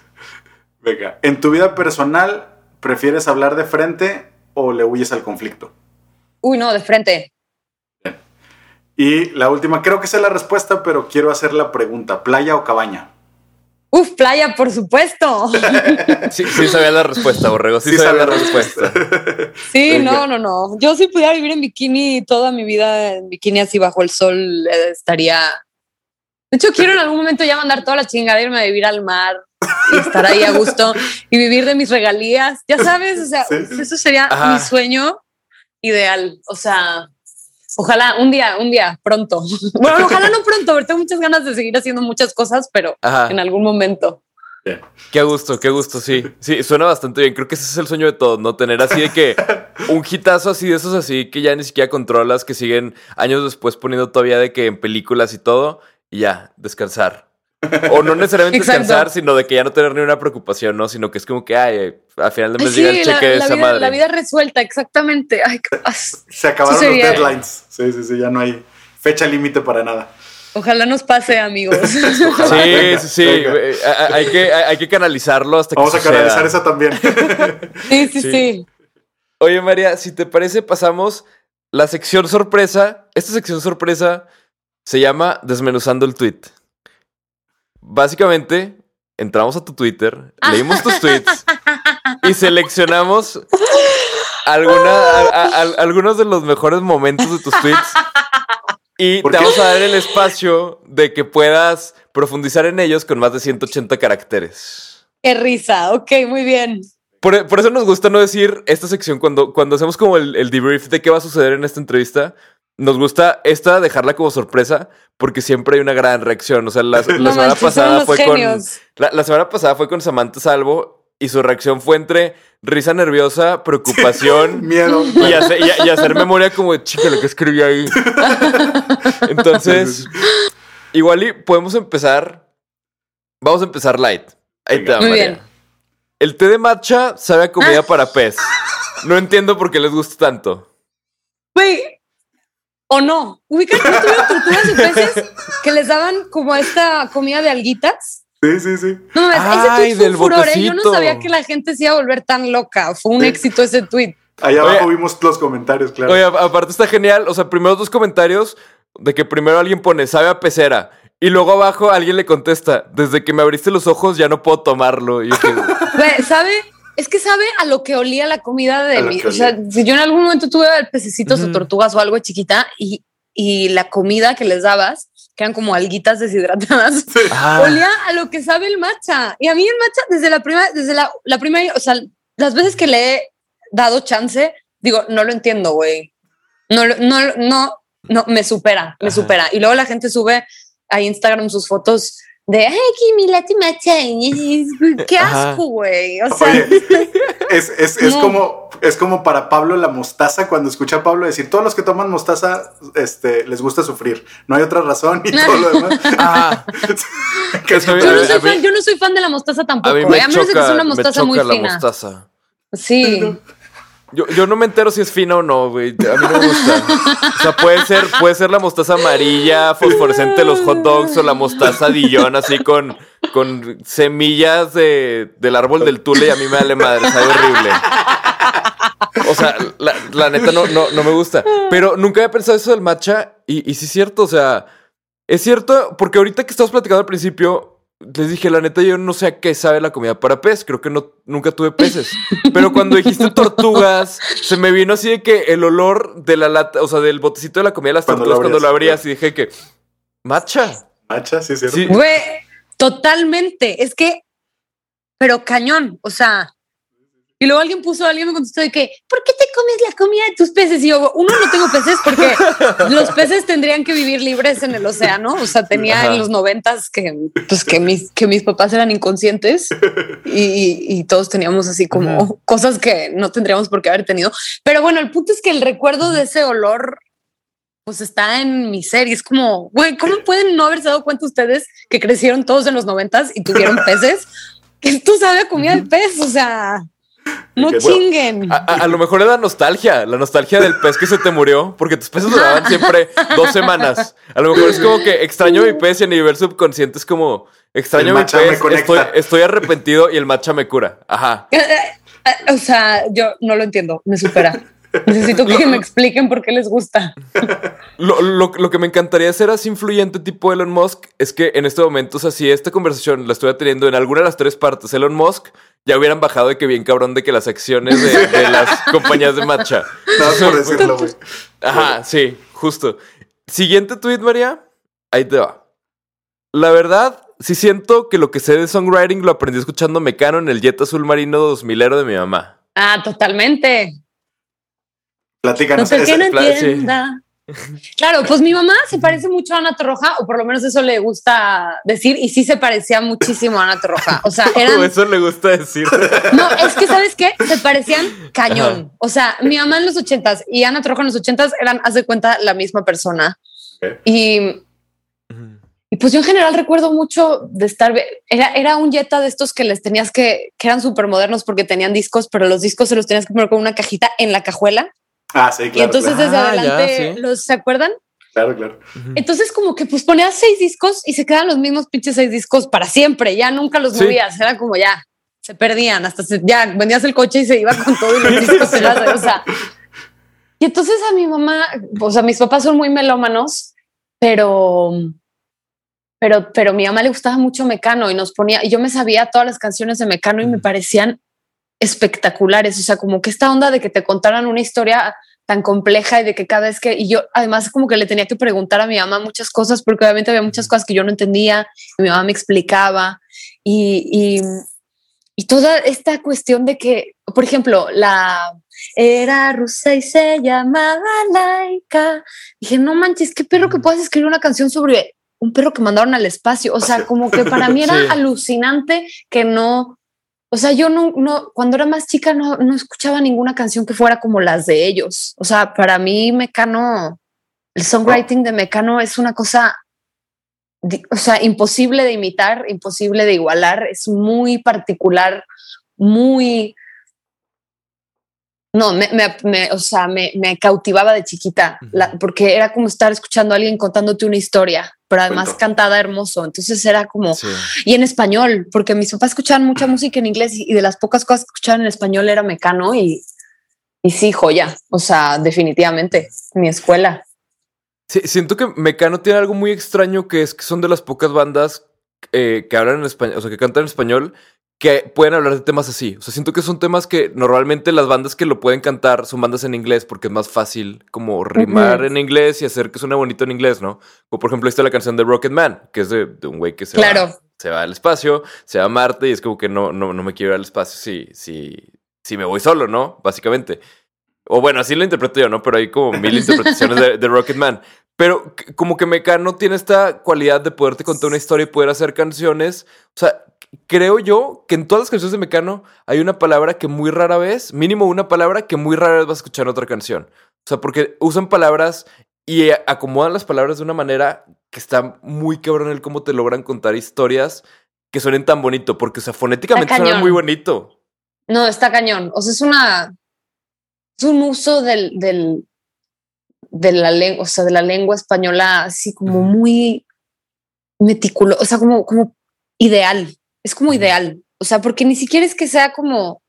Venga, en tu vida personal, ¿prefieres hablar de frente o le huyes al conflicto? Uy, no, de frente. Y la última, creo que sé la respuesta, pero quiero hacer la pregunta: ¿playa o cabaña? Uf, playa, por supuesto. Sí, sí sabía la respuesta, Borrego. Sí, Sí sabía sabía la respuesta. Sí, no, no, no. Yo si pudiera vivir en bikini toda mi vida en bikini así bajo el sol, eh, estaría. De hecho, quiero en algún momento ya mandar toda la chingada, irme a vivir al mar y estar ahí a gusto y vivir de mis regalías. Ya sabes, o sea, sí. eso sería Ajá. mi sueño ideal. O sea, ojalá un día, un día, pronto. Bueno, ojalá no pronto, porque tengo muchas ganas de seguir haciendo muchas cosas, pero Ajá. en algún momento. Qué gusto, qué gusto, sí. Sí, suena bastante bien. Creo que ese es el sueño de todos, ¿no? Tener así de que un hitazo así de esos así que ya ni siquiera controlas, que siguen años después poniendo todavía de que en películas y todo, y ya, descansar. O no necesariamente Exacto. descansar, sino de que ya no tener ni una preocupación, ¿no? Sino que es como que, ay, al final de mes sí, llega el la, cheque de la esa vida, madre. la vida resuelta, exactamente. Ay, qué paz. Se acabaron los deadlines. Sí, sí, sí, ya no hay fecha límite para nada. Ojalá nos pase, amigos. Ojalá. Sí, Venga, sí, sí. Eh, a- a- Hay que, hay que canalizarlo hasta Vamos que a canalizar esa también. Sí, sí, Sí. sí. Oye, María, si te parece, pasamos la sección sorpresa. Esta sección sorpresa se llama Desmenuzando el Tweet. Básicamente, entramos a tu Twitter, leímos tus tweets y seleccionamos alguna, a- a- a- algunos de los mejores momentos de tus tweets. Y ¿Por te qué? vamos a dar el espacio de que puedas profundizar en ellos con más de 180 caracteres. Qué risa. Ok, muy bien. Por, por eso nos gusta no decir esta sección cuando, cuando hacemos como el, el debrief de qué va a suceder en esta entrevista. Nos gusta esta dejarla como sorpresa porque siempre hay una gran reacción. O sea, la, la No semana manches, pasada fue genios. con la, la semana pasada fue con Samantha Salvo y su reacción fue entre risa nerviosa, preocupación Miedo. y, hacer, y- y hacer memoria como de chica lo que escribí ahí. Entonces, igual y podemos empezar. Vamos a empezar light. Ahí te va, Muy María. bien. El té de matcha sabe a comida para pez. No entiendo por qué les gusta tanto. O no. Ubican tuvieron tortugas de peces que les daban como esta comida de alguitas. Sí, sí, sí. No ese Ay, tweet fue del un furor, ¿eh? Yo no sabía que la gente se iba a volver tan loca. Fue un Sí. éxito ese tweet. Ahí abajo Oye. vimos los comentarios, claro. Oye, aparte está genial. O sea, primero dos comentarios de que primero alguien pone sabe a pecera. Y luego abajo alguien le contesta, desde que me abriste los ojos ya no puedo tomarlo. Y yo que, Güey, ¿sabe? Es que sabe a lo que olía la comida de mi. O sea, si yo en algún momento tuve pececitos Ujú. o tortugas o algo chiquita y, y la comida que les dabas, que eran como alguitas deshidratadas, ah, olía a lo que sabe el matcha. Y a mí el matcha, desde la primera, desde la, la primera, o sea, las veces que le he dado chance, digo, no lo entiendo, güey. No, no, no, no, me supera, me Ajá. supera. Y luego la gente sube a Instagram sus fotos de, ay, que mi latte matcha. Qué asco, güey. O sea, Oye, es, es, es No. como, es como para Pablo la mostaza cuando escucha a Pablo decir, todos los que toman mostaza este, les gusta sufrir. No hay otra razón y todo lo demás. Ah, bien. Yo no, mí- fan, yo no soy fan de la mostaza tampoco. a mí eh, me A menos de que choca, sea una me mostaza choca muy la fina. mostaza. Sí. Yo, yo no me entero si es fina o no, güey. A mí no me gusta. O sea, puede ser, puede ser la mostaza amarilla, fosforescente de los hot dogs, o la mostaza Dijon así con, con semillas de, del árbol del tule y a mí me vale madre, sabe horrible. O sea, la, la neta no, no, no me gusta. Pero nunca había pensado eso del matcha. Y, y sí es cierto, o sea, es cierto, porque ahorita que estamos platicando al principio, les dije, la neta, yo no sé a qué sabe la comida para pez. Creo que no, nunca tuve peces. Pero cuando dijiste tortugas, se me vino así de que el olor de la lata, o sea, del botecito de la comida de las Cuando tortugas cuando lo abrías, y dije que, matcha. Macha, sí, es cierto. Sí. Güey, totalmente. Es que, pero cañón. O sea, y luego alguien puso, alguien me contestó de que, ¿por qué te comes la comida de tus peces? Y yo, uno, no tengo peces porque los peces tendrían que vivir libres en el océano. O sea, tenía Ajá. en los noventas que, pues, que mis, que mis papás eran inconscientes y, y- todos teníamos así como Ajá. cosas que no tendríamos por qué haber tenido. Pero bueno, el punto es que el recuerdo de ese olor pues está en mi serie. Es como, güey, ¿cómo pueden no haberse dado cuenta ustedes que crecieron todos en los noventas y tuvieron peces? Que esto sabe a comida de pez, o sea, no que- chinguen. A, a- a lo mejor era nostalgia, la nostalgia del pez que se te murió, porque tus peces duraban siempre dos semanas. A lo mejor es como que extraño mi pez y a nivel subconsciente es como extraño El mi pez, estoy, estoy arrepentido y el matcha me cura. Ajá. Eh, eh, eh, O sea, yo no lo entiendo, me supera. Necesito que me expliquen por qué les gusta. Lo, lo- lo que me encantaría ser así influyente tipo Elon Musk es que en este momento, o sea, si esta conversación la estuviera teniendo en alguna de las tres partes, Elon Musk, ya hubieran bajado de que bien cabrón de que las acciones de, de las compañías de matcha. Más por decirlo, güey. Ajá, sí, justo. Siguiente tweet, María. Ahí te va. La verdad, sí siento que lo que sé de songwriting lo aprendí escuchando Mecano en el jet azul marino 2000 de mi mamá. Ah, totalmente. No Platícanos. sé ese- que no entienda. Claro, pues mi mamá se parece mucho a Ana Torroja, o por lo menos eso le gusta decir, y sí se parecía muchísimo a Ana Torroja. O sea, eran Eso le gusta decir. No, es que sabes qué, se parecían cañón. O sea, mi mamá en los ochentas y Ana Troja en los ochentas eran, haz de cuenta, la misma persona. Y, y pues yo en general recuerdo mucho de estar, era, era un Jetta de estos que les tenías que, que eran súper modernos porque tenían discos, pero los discos se los tenías que poner con una cajita en la cajuela. Ah, sí, claro. y entonces claro, desde Ah, adelante, ya, sí. los, ¿se acuerdan? claro, claro. Entonces como que pues ponías seis discos y se quedan los mismos pinches seis discos para siempre, ya nunca los Sí. movías, era como ya, se perdían, hasta se- ya vendías el coche y se iba con todo y los discos pegados, o sea. Y entonces a mi mamá, o sea, mis papás son muy melómanos, pero pero pero mi mamá le gustaba mucho Mecano y nos ponía y yo me sabía todas las canciones de Mecano y me parecían espectaculares, o sea, como que esta onda de que te contaran una historia tan compleja y de que cada vez que, y yo además como que le tenía que preguntar a mi mamá muchas cosas porque obviamente había muchas cosas que yo no entendía y mi mamá me explicaba y, y, y toda esta cuestión de que, por ejemplo, la era rusa y se llamaba Laika. Dije, no manches, qué perro que puedas escribir una canción sobre un perro que mandaron al espacio. O sea, como que para mí era Sí. alucinante que no, o sea, yo no, no, cuando era más chica no, no escuchaba ninguna canción que fuera como las de ellos. O sea, para mí Mecano, el songwriting de Mecano es una cosa, o sea, imposible de imitar, imposible de igualar, es muy particular, muy... No, me, me- me- o sea, me, me cautivaba de chiquita, la- porque era como estar escuchando a alguien contándote una historia, pero además Cuento. cantada hermoso. Entonces era como, Sí. y en español, porque mis papás escuchaban mucha música en inglés y, y de las pocas cosas que escuchaban en español era Mecano y, y sí, joya. O sea, definitivamente, mi escuela. Sí, siento que Mecano tiene algo muy extraño que es que son de las pocas bandas eh, que hablan en español, o sea, que cantan en español, que pueden hablar de temas así. O sea, siento que son temas que normalmente las bandas que lo pueden cantar son bandas en inglés porque es más fácil como rimar Ujú. en inglés y hacer que suene bonito en inglés, ¿no? Como por ejemplo, esta la canción de Rocket Man, que es de, de un güey que se va se va al espacio, se va a Marte y es como que no, no, no me quiero ir al espacio si, si, si me voy solo, ¿no? Básicamente. O bueno, así lo interpreto yo, ¿no? Pero hay como mil interpretaciones de, de Rocket Man. Pero como que Mecano tiene esta cualidad de poderte contar una historia y poder hacer canciones. O sea, creo yo que en todas las canciones de Mecano hay una palabra que muy rara vez, mínimo una palabra que muy rara vez vas a escuchar en otra canción. O sea, porque usan palabras y acomodan las palabras de una manera que está muy cabrón el cómo te logran contar historias que suenen tan bonito, porque o sea, fonéticamente suena muy bonito. No, está cañón. O sea, es una. Es un uso del, del, de la lengua, o sea, de la lengua española así como muy meticuloso, o sea, como, como ideal. Es como ideal. O sea, porque ni siquiera es que sea como.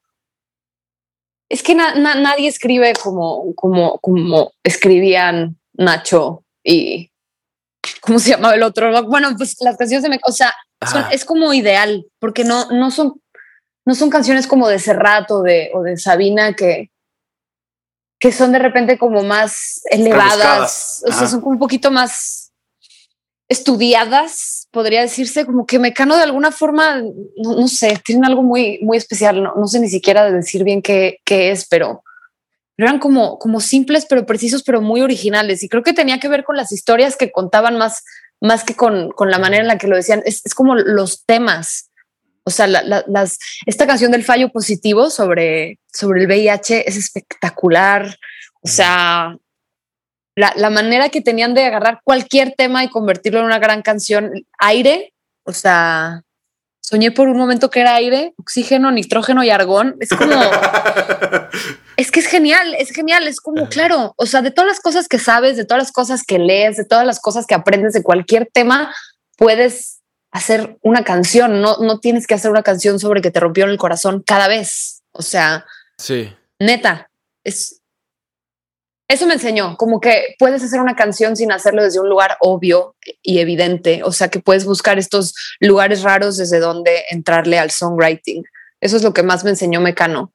Es que na- na- nadie escribe como, como, como escribían Nacho y. ¿Cómo se llamaba el otro? Bueno, pues las canciones de. Me- O sea, son- es como ideal, porque no, no son no son canciones como de Serrat o de, o de Sabina que, que son de repente como más elevadas, o sea, son como un poquito más estudiadas, podría decirse, como que Mecano de alguna forma, no, no sé, tienen algo muy, muy especial, no, no sé ni siquiera decir bien qué, qué es, pero, pero eran como, como simples, pero precisos, pero muy originales. Y creo que tenía que ver con las historias que contaban más, más que con, con la manera en la que lo decían. Es, es como los temas. O sea, la- la- las, esta canción del fallo positivo sobre, sobre el VIH es espectacular. O sea, la, la manera que tenían de agarrar cualquier tema y convertirlo en una gran canción, aire, o sea, soñé por un momento que era aire, oxígeno, nitrógeno y argón. Es como, es que es genial, es genial, es como, claro, o sea, de todas las cosas que sabes, de todas las cosas que lees, de todas las cosas que aprendes de cualquier tema, puedes hacer una canción, no, no tienes que hacer una canción sobre que te rompieron el corazón cada vez. O sea, Sí. neta, es... Eso me enseñó, como que puedes hacer una canción sin hacerlo desde un lugar obvio y evidente, o sea que puedes buscar estos lugares raros desde donde entrarle al songwriting. Eso es lo que más me enseñó Mecano.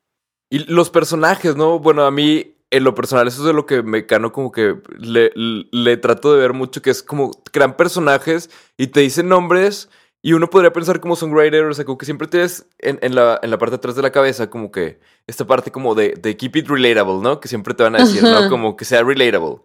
Y los personajes, ¿no? Bueno, a mí, en lo personal, eso es de lo que Mecano como que le, trato de ver mucho, que es como crean personajes y te dicen nombres y uno podría pensar como songwriter, o sea, como que siempre tienes en, en la, en la parte de atrás de la cabeza como que esta parte como de, de keep it relatable, ¿no? Que siempre te van a decir, Ajá. ¿no? Como que sea relatable.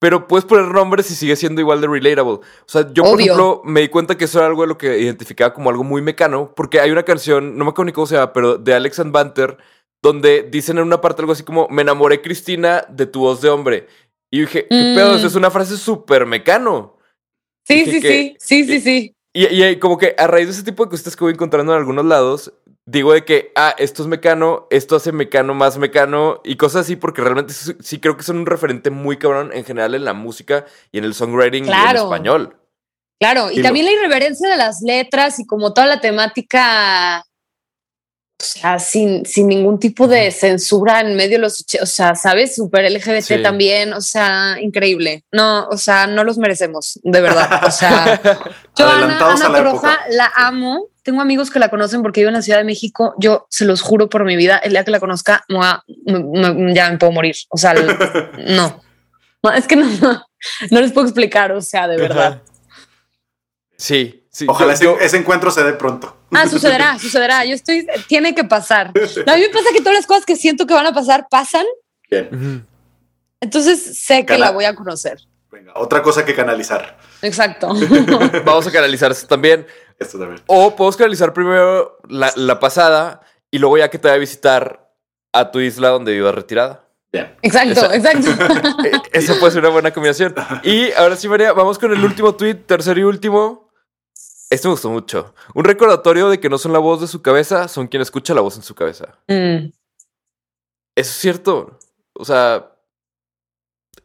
Pero puedes poner nombres y sigue siendo igual de relatable. O sea, yo, por Obvio. ejemplo, me di cuenta que eso era algo de lo que identificaba como algo muy mecano, porque hay una canción, no me acuerdo ni cómo se llama, pero de Alex and Banter, donde dicen en una parte algo así como, me enamoré, Cristina, de tu voz de hombre. Y dije, ¿qué Mm. pedo? Esa es una frase súper mecano. Sí, Dije sí, que- sí, sí, sí, sí. Y, y como que a raíz de ese tipo de cosas que voy encontrando en algunos lados, digo de que, ah, esto es mecano, esto hace mecano más mecano y cosas así, porque realmente sí, creo que son un referente muy cabrón en general en la música y en el songwriting y en Claro. español. Claro, y Y también la irreverencia de las letras y como toda la temática, o sea, sin, sin ningún tipo de censura en medio de los, o sea, ¿sabes? Super LGBT Sí. también, o sea, increíble. No, o sea, no los merecemos, de verdad. O sea, yo Ana, Adelantados Ana a la Torroja época. la amo. Tengo amigos que la conocen porque vivo en la Ciudad de México. Yo se los juro por mi vida, el día que la conozca, me voy a- me- me- ya me puedo morir. O sea, el- no. No, es que no, no les puedo explicar, o sea, de verdad. Sí, sí. Ojalá yo- ese, ese encuentro se dé pronto. Ah, sucederá, sucederá. Yo estoy, tiene que pasar. A mí me pasa que todas las cosas que siento que van a pasar pasan, Bien. Entonces sé que Cala- la voy a conocer. Venga, otra cosa que canalizar. Exacto. Vamos a canalizar eso también. Esto también. O podemos canalizar primero la, la pasada y luego ya que te vaya a visitar a tu isla donde vivas retirada. Bien. Exacto, exacto. Eh, Eso puede ser una buena combinación. Y ahora sí, María, vamos con el último tweet, tercero y último. Este me gustó mucho. Un recordatorio de que no son la voz de su cabeza, son quien escucha la voz en su cabeza. Mm. Eso es cierto. O sea,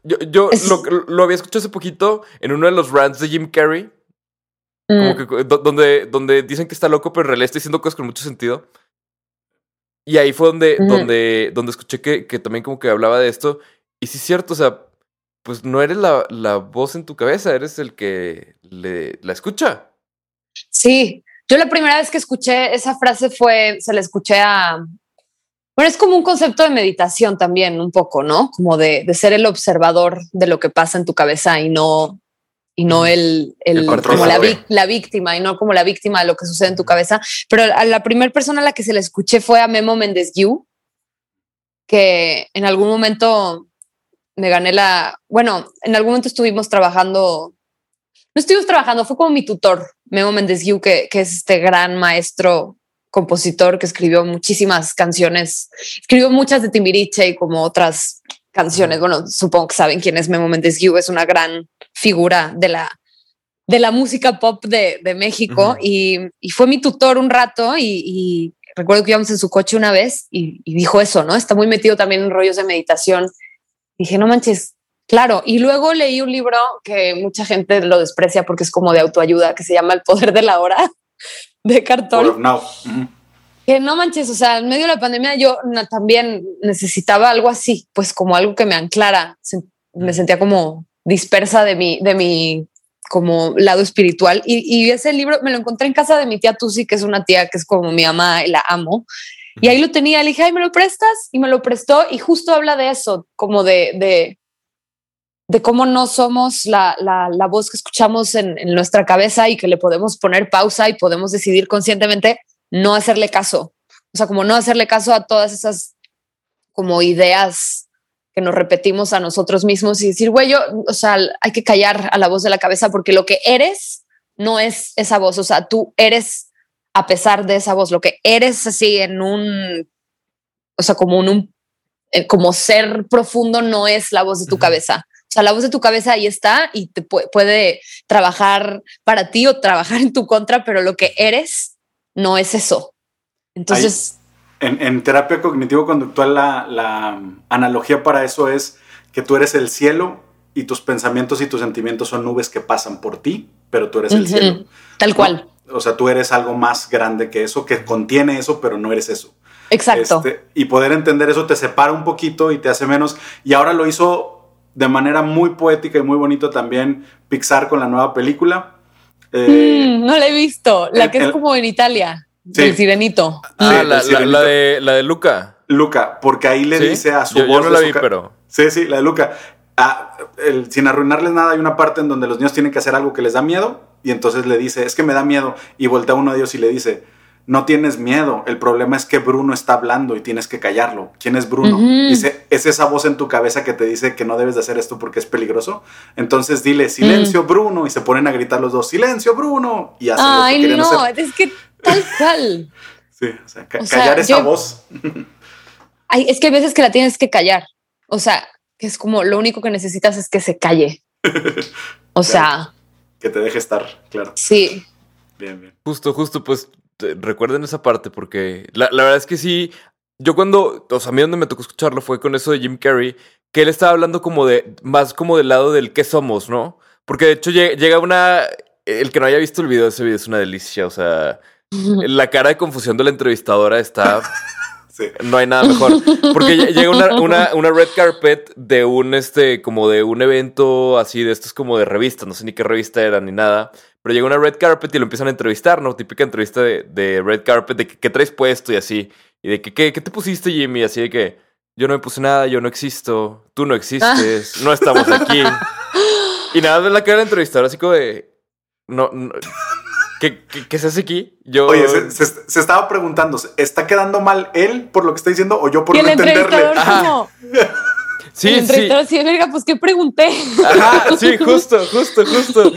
yo, yo Es- lo, lo había escuchado hace poquito en uno de los rants de Jim Carrey, como Mm. que do- donde, donde dicen que está loco, pero en realidad está diciendo cosas con mucho sentido. Y ahí fue donde, donde, donde escuché que, que también como que hablaba de esto. Y sí es cierto, o sea, pues no eres la, la voz en tu cabeza, eres el que le, la escucha. Sí, yo la primera vez que escuché esa frase fue, se la escuché a... Bueno, es como un concepto de meditación también, un poco, ¿no? Como de, de ser el observador de lo que pasa en tu cabeza y no, y no el, el, El como la, víctima y no como la víctima de lo que sucede en tu cabeza. Pero a la primera persona a la que se la escuché fue a Memo Méndez Guiú, que en algún momento me gané la, bueno, en algún momento estuvimos trabajando, no estuvimos trabajando, fue como mi tutor, Memo Méndez que, que es este gran maestro compositor que escribió muchísimas canciones, escribió muchas de Timbiriche y como otras canciones. Bueno, supongo que saben quién es Memo Méndez Guiú, es una gran figura de la, de la música pop de, de México Ujú. y, y fue mi tutor un rato y, y recuerdo que íbamos en su coche una vez y, y dijo eso, ¿no? Está muy metido también en rollos de meditación. Dije, no manches, claro. Y luego leí un libro que mucha gente lo desprecia porque es como de autoayuda, que se llama El Poder de la Hora, de now. Ujú. que no manches, o sea, en medio de la pandemia yo también necesitaba algo así, pues como algo que me anclara. Me sentía como dispersa de mi, de mi como lado espiritual. Y, y ese libro me lo encontré en casa de mi tía Tusi, que es una tía que es como mi mamá y la amo. Y ahí lo tenía, le dije, ay, ¿me lo prestas? Y me lo prestó y justo habla de eso, como de, de, de cómo no somos la, la, la voz que escuchamos en, en nuestra cabeza y que le podemos poner pausa y podemos decidir conscientemente no hacerle caso. O sea, como no hacerle caso a todas esas como ideas que nos repetimos a nosotros mismos y decir, güey, yo, o sea, hay que callar a la voz de la cabeza porque lo que eres no es esa voz. O sea, tú eres a pesar de esa voz, lo que eres así en un, o sea, como un, eh, como ser profundo no es la voz de tu cabeza. O sea, la voz de tu cabeza ahí está y te pu- puede trabajar para ti o trabajar en tu contra, pero lo que eres no es eso. Entonces, En, en terapia cognitivo-conductual la, la analogía para eso es que tú eres el cielo y tus pensamientos y tus sentimientos son nubes que pasan por ti, pero tú eres el cielo. tal cual. ¿no? O sea, tú eres algo más grande que eso, que contiene eso, pero no eres eso. Exacto. Este, y poder entender eso te separa un poquito y te hace menos. Y ahora lo hizo de manera muy poética y muy bonito también Pixar con la nueva película. Eh, Mm, no la he visto. La el- que es el- como en Italia, Sí. el sirenito. Ah, Sí, la, el la- sirenito. la de, la de Luca. Luca, porque ahí le ¿Sí? dice a su yo, yo voz no la vi, pero. Sí, sí, la de Luca. Ah, el- sin arruinarles nada, hay una parte en donde los niños tienen que hacer algo que les da miedo y entonces le dice, es que me da miedo. Y voltea uno de ellos y le dice, no tienes miedo, el problema es que Bruno está hablando y tienes que callarlo. ¿Quién es Bruno? Dice, es esa voz en tu cabeza que te dice que no debes de hacer esto porque es peligroso. Entonces dile, silencio Bruno, y se ponen a gritar los dos, silencio Bruno, y hacen lo que Ay, no, hacer. es que tal cual. Sí, o sea, ca- O sea, callar esa yo- voz. Ay, es que hay veces que la tienes que callar. O sea, que es como lo único que necesitas es que se calle. O sea, Que te deje estar, claro. sí. Bien, bien. Justo, justo, pues recuerden esa parte porque la, la verdad es que sí, yo cuando, o sea, a mí donde me tocó escucharlo fue con eso de Jim Carrey, que él estaba hablando como de, más como del lado del qué somos, ¿no? Porque de hecho lle- llega una, el que no haya visto el video, ese video es una delicia, o sea, la cara de confusión de la entrevistadora está Sí. no hay nada mejor. Porque lle- llega una, una, una red carpet de un este, como de un evento así, de estos como de revistas, no sé ni qué revista era ni nada. Pero llega una red carpet y lo empiezan a entrevistar, ¿no? Típica entrevista de, de red carpet, de que, qué traes puesto y así. Y de que, ¿qué, qué te pusiste, Jimmy? Así de que yo no me puse nada, yo no existo, tú no existes, no estamos aquí. Y nada, ves la cara del entrevistador así como de. No, no ¿qué, qué, qué se hace aquí? Yo. Oye, se, se- se estaba preguntando, ¿está quedando mal él por lo que está diciendo o yo por Y no entenderle? como, sí, el sí. así de verga, pues qué pregunté. Ajá, sí, justo, justo, justo.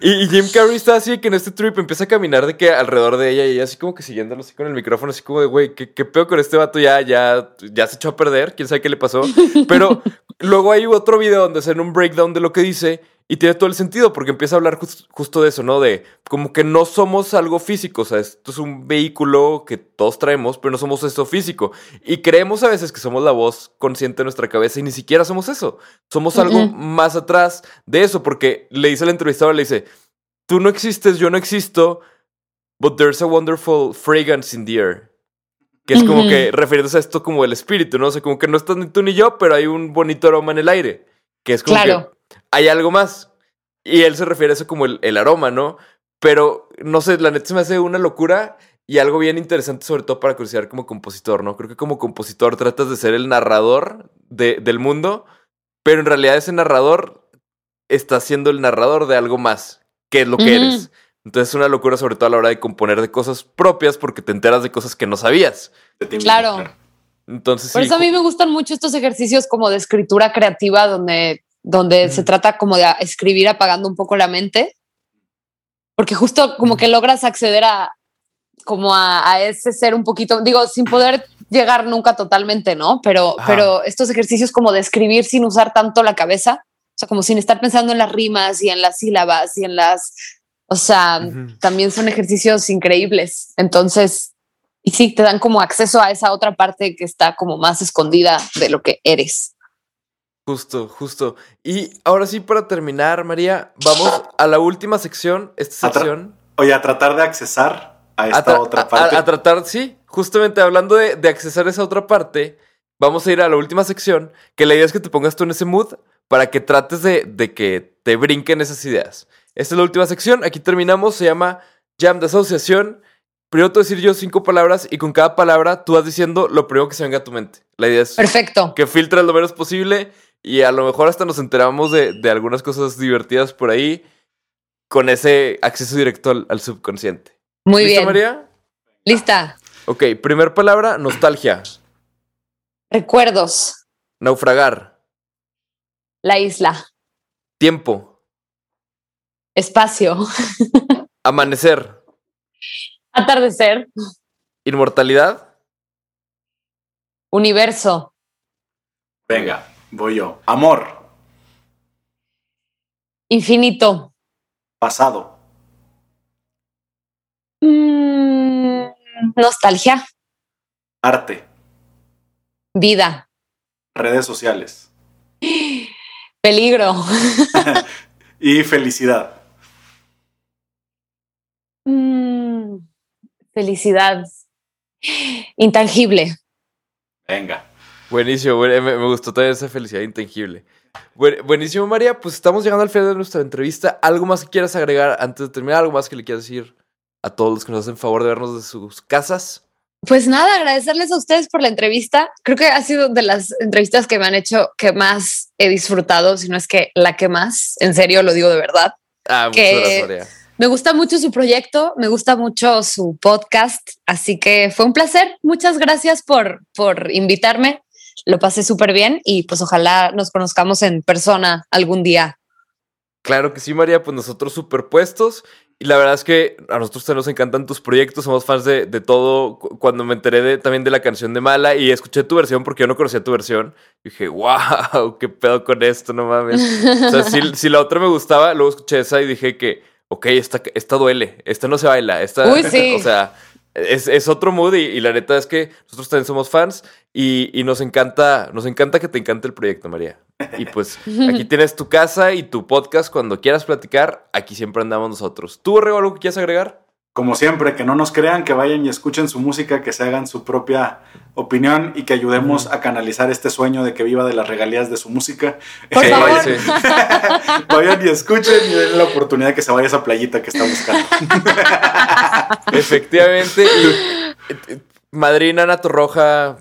Y, y Jim Carrey está así que en este trip empieza a caminar de que alrededor de ella y ella así como que siguiéndolo así con el micrófono, así como de, güey, ¿qué, qué pedo con este vato? Ya, ya, ya se echó a perder, quién sabe qué le pasó. Pero luego hay otro video donde hacen un breakdown de lo que dice y tiene todo el sentido porque empieza a hablar jus- justo de eso, ¿no? De como que no somos algo físico, o sea, esto es un vehículo que todos traemos, pero no somos eso físico. Y creemos a veces que somos la voz consciente de nuestra cabeza y ni siquiera somos eso. Somos algo más atrás de eso, porque le dice al entrevistador, le dice, tú no existes, yo no existo, but there's a wonderful fragrance in the air. Que es como que refiriéndose a esto como el espíritu, ¿no? O sea, como que no estás ni tú ni yo, pero hay un bonito aroma en el aire. Que es como Claro. que hay algo más. Y él se refiere a eso como el, el aroma, ¿no? Pero no sé, la neta se me hace una locura y algo bien interesante, sobre todo para considerar como compositor, ¿no? Creo que como compositor tratas de ser el narrador de- del mundo, pero en realidad ese narrador está siendo el narrador de algo más, que es lo que eres. Entonces es una locura, sobre todo a la hora de componer de cosas propias, porque te enteras de cosas que no sabías. Claro. Entonces, Por sí, eso a mí me gustan mucho estos ejercicios como de escritura creativa donde, donde se trata como de escribir apagando un poco la mente. Porque justo como que logras acceder a como a, a ese ser un poquito, digo, sin poder llegar nunca totalmente, ¿no? Pero, Ajá. pero estos ejercicios como de escribir sin usar tanto la cabeza, o sea, como sin estar pensando en las rimas y en las sílabas y en las, o sea, también son ejercicios increíbles. Entonces, y sí, te dan como acceso a esa otra parte que está como más escondida de lo que eres. Justo, justo. Y ahora sí, para terminar, María, vamos a la última sección. Esta sección. Oye, a tratar de accesar a esta a, otra parte. a- a tratar, sí, justamente hablando de, de accesar esa otra parte, vamos a ir a la última sección, que la idea es que te pongas tú en ese mood para que trates de, de que te brinquen esas ideas. Esta es la última sección, aquí terminamos, se llama Jam de Asociación. Primero te voy a decir yo cinco palabras y con cada palabra tú vas diciendo lo primero que se venga a tu mente. La idea es Perfecto. que filtres lo menos posible y a lo mejor hasta nos enteramos de, de algunas cosas divertidas por ahí con ese acceso directo al, al subconsciente. Muy ¿Listo, bien. María? Lista. Ok, primer palabra, nostalgia. Recuerdos. Naufragar. La isla. Tiempo. Espacio. Amanecer. Atardecer. Inmortalidad. Universo. Venga, voy yo. Amor, Infinito. pasado, Mm, nostalgia. arte, Vida. redes sociales Peligro. y felicidad. Mm, felicidad. Intangible. Venga. Buenísimo, buen- me, me gustó también esa felicidad intangible. Buen- buenísimo, María. Pues estamos llegando al final de nuestra entrevista. ¿Algo más que quieras agregar antes de terminar? ¿Algo más que le quieras decir a todos los que nos hacen favor de vernos de sus casas? Pues nada, agradecerles a ustedes por la entrevista. Creo que ha sido de las entrevistas que me han hecho que más he disfrutado, si no es que la que más. En serio, lo digo de verdad. Ah, muchas gracias, María. Me gusta mucho su proyecto, me gusta mucho su podcast, así que fue un placer. Muchas gracias por, por invitarme. Lo pasé súper bien y pues ojalá nos conozcamos en persona algún día. Claro que sí, María, pues nosotros superpuestos. Y la verdad es que a nosotros nos encantan tus proyectos, somos fans de, de todo. Cu- Cuando me enteré de, también de la canción de Mala y escuché tu versión porque yo no conocía tu versión, dije, wow, qué pedo con esto, no mames. O sea, si, si la otra me gustaba, luego escuché esa y dije que, ok, esta, esta duele, esta no se baila, esta, Uy, sí. o sea, es, es otro mood y, y la neta es que nosotros también somos fans y, y nos encanta, nos encanta que te encante el proyecto, María. Y pues aquí tienes tu casa y tu podcast cuando quieras platicar, aquí siempre andamos nosotros. ¿Tú, Rego, algo que quieras agregar? Como siempre, que no nos crean, que vayan y escuchen su música, que se hagan su propia opinión y que ayudemos a canalizar este sueño de que viva de las regalías de su música. Por Eh, favor. vayan, Sí. vayan y escuchen y den la oportunidad de que se vaya a esa playita que está buscando. Efectivamente. Y, eh, Madrina Ana Torroja,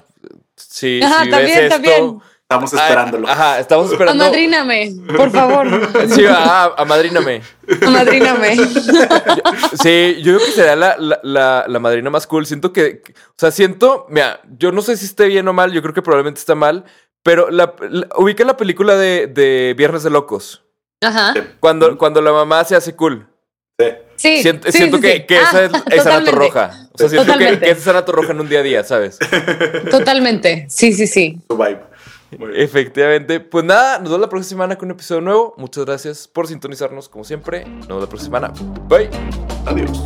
si, Ajá, si también, ves esto... también. Estamos ah, esperándolo. Ajá, estamos esperando. Amadríname, por favor. Sí, ah, amadríname. Amadríname. Sí, yo creo que será la, la, la, la madrina más cool. Siento que, o sea, siento, mira, yo no sé si esté bien o mal, yo creo que probablemente está mal, pero la, la- ubica la película de, de Viernes de Locos, Ajá. cuando, cuando la mamá se hace cool. Sí. Sí. siento sí, siento sí, que, sí. que Ah, esa es, es Ana totalmente. Torroja. O sea, siento que, que esa es Ana Torroja en un día a día, ¿sabes? Totalmente. Sí, sí, sí. Su vibe. Efectivamente. Pues nada, nos vemos la próxima semana con un episodio nuevo. Muchas gracias por sintonizarnos como siempre. Nos vemos la próxima semana. Bye. Adiós.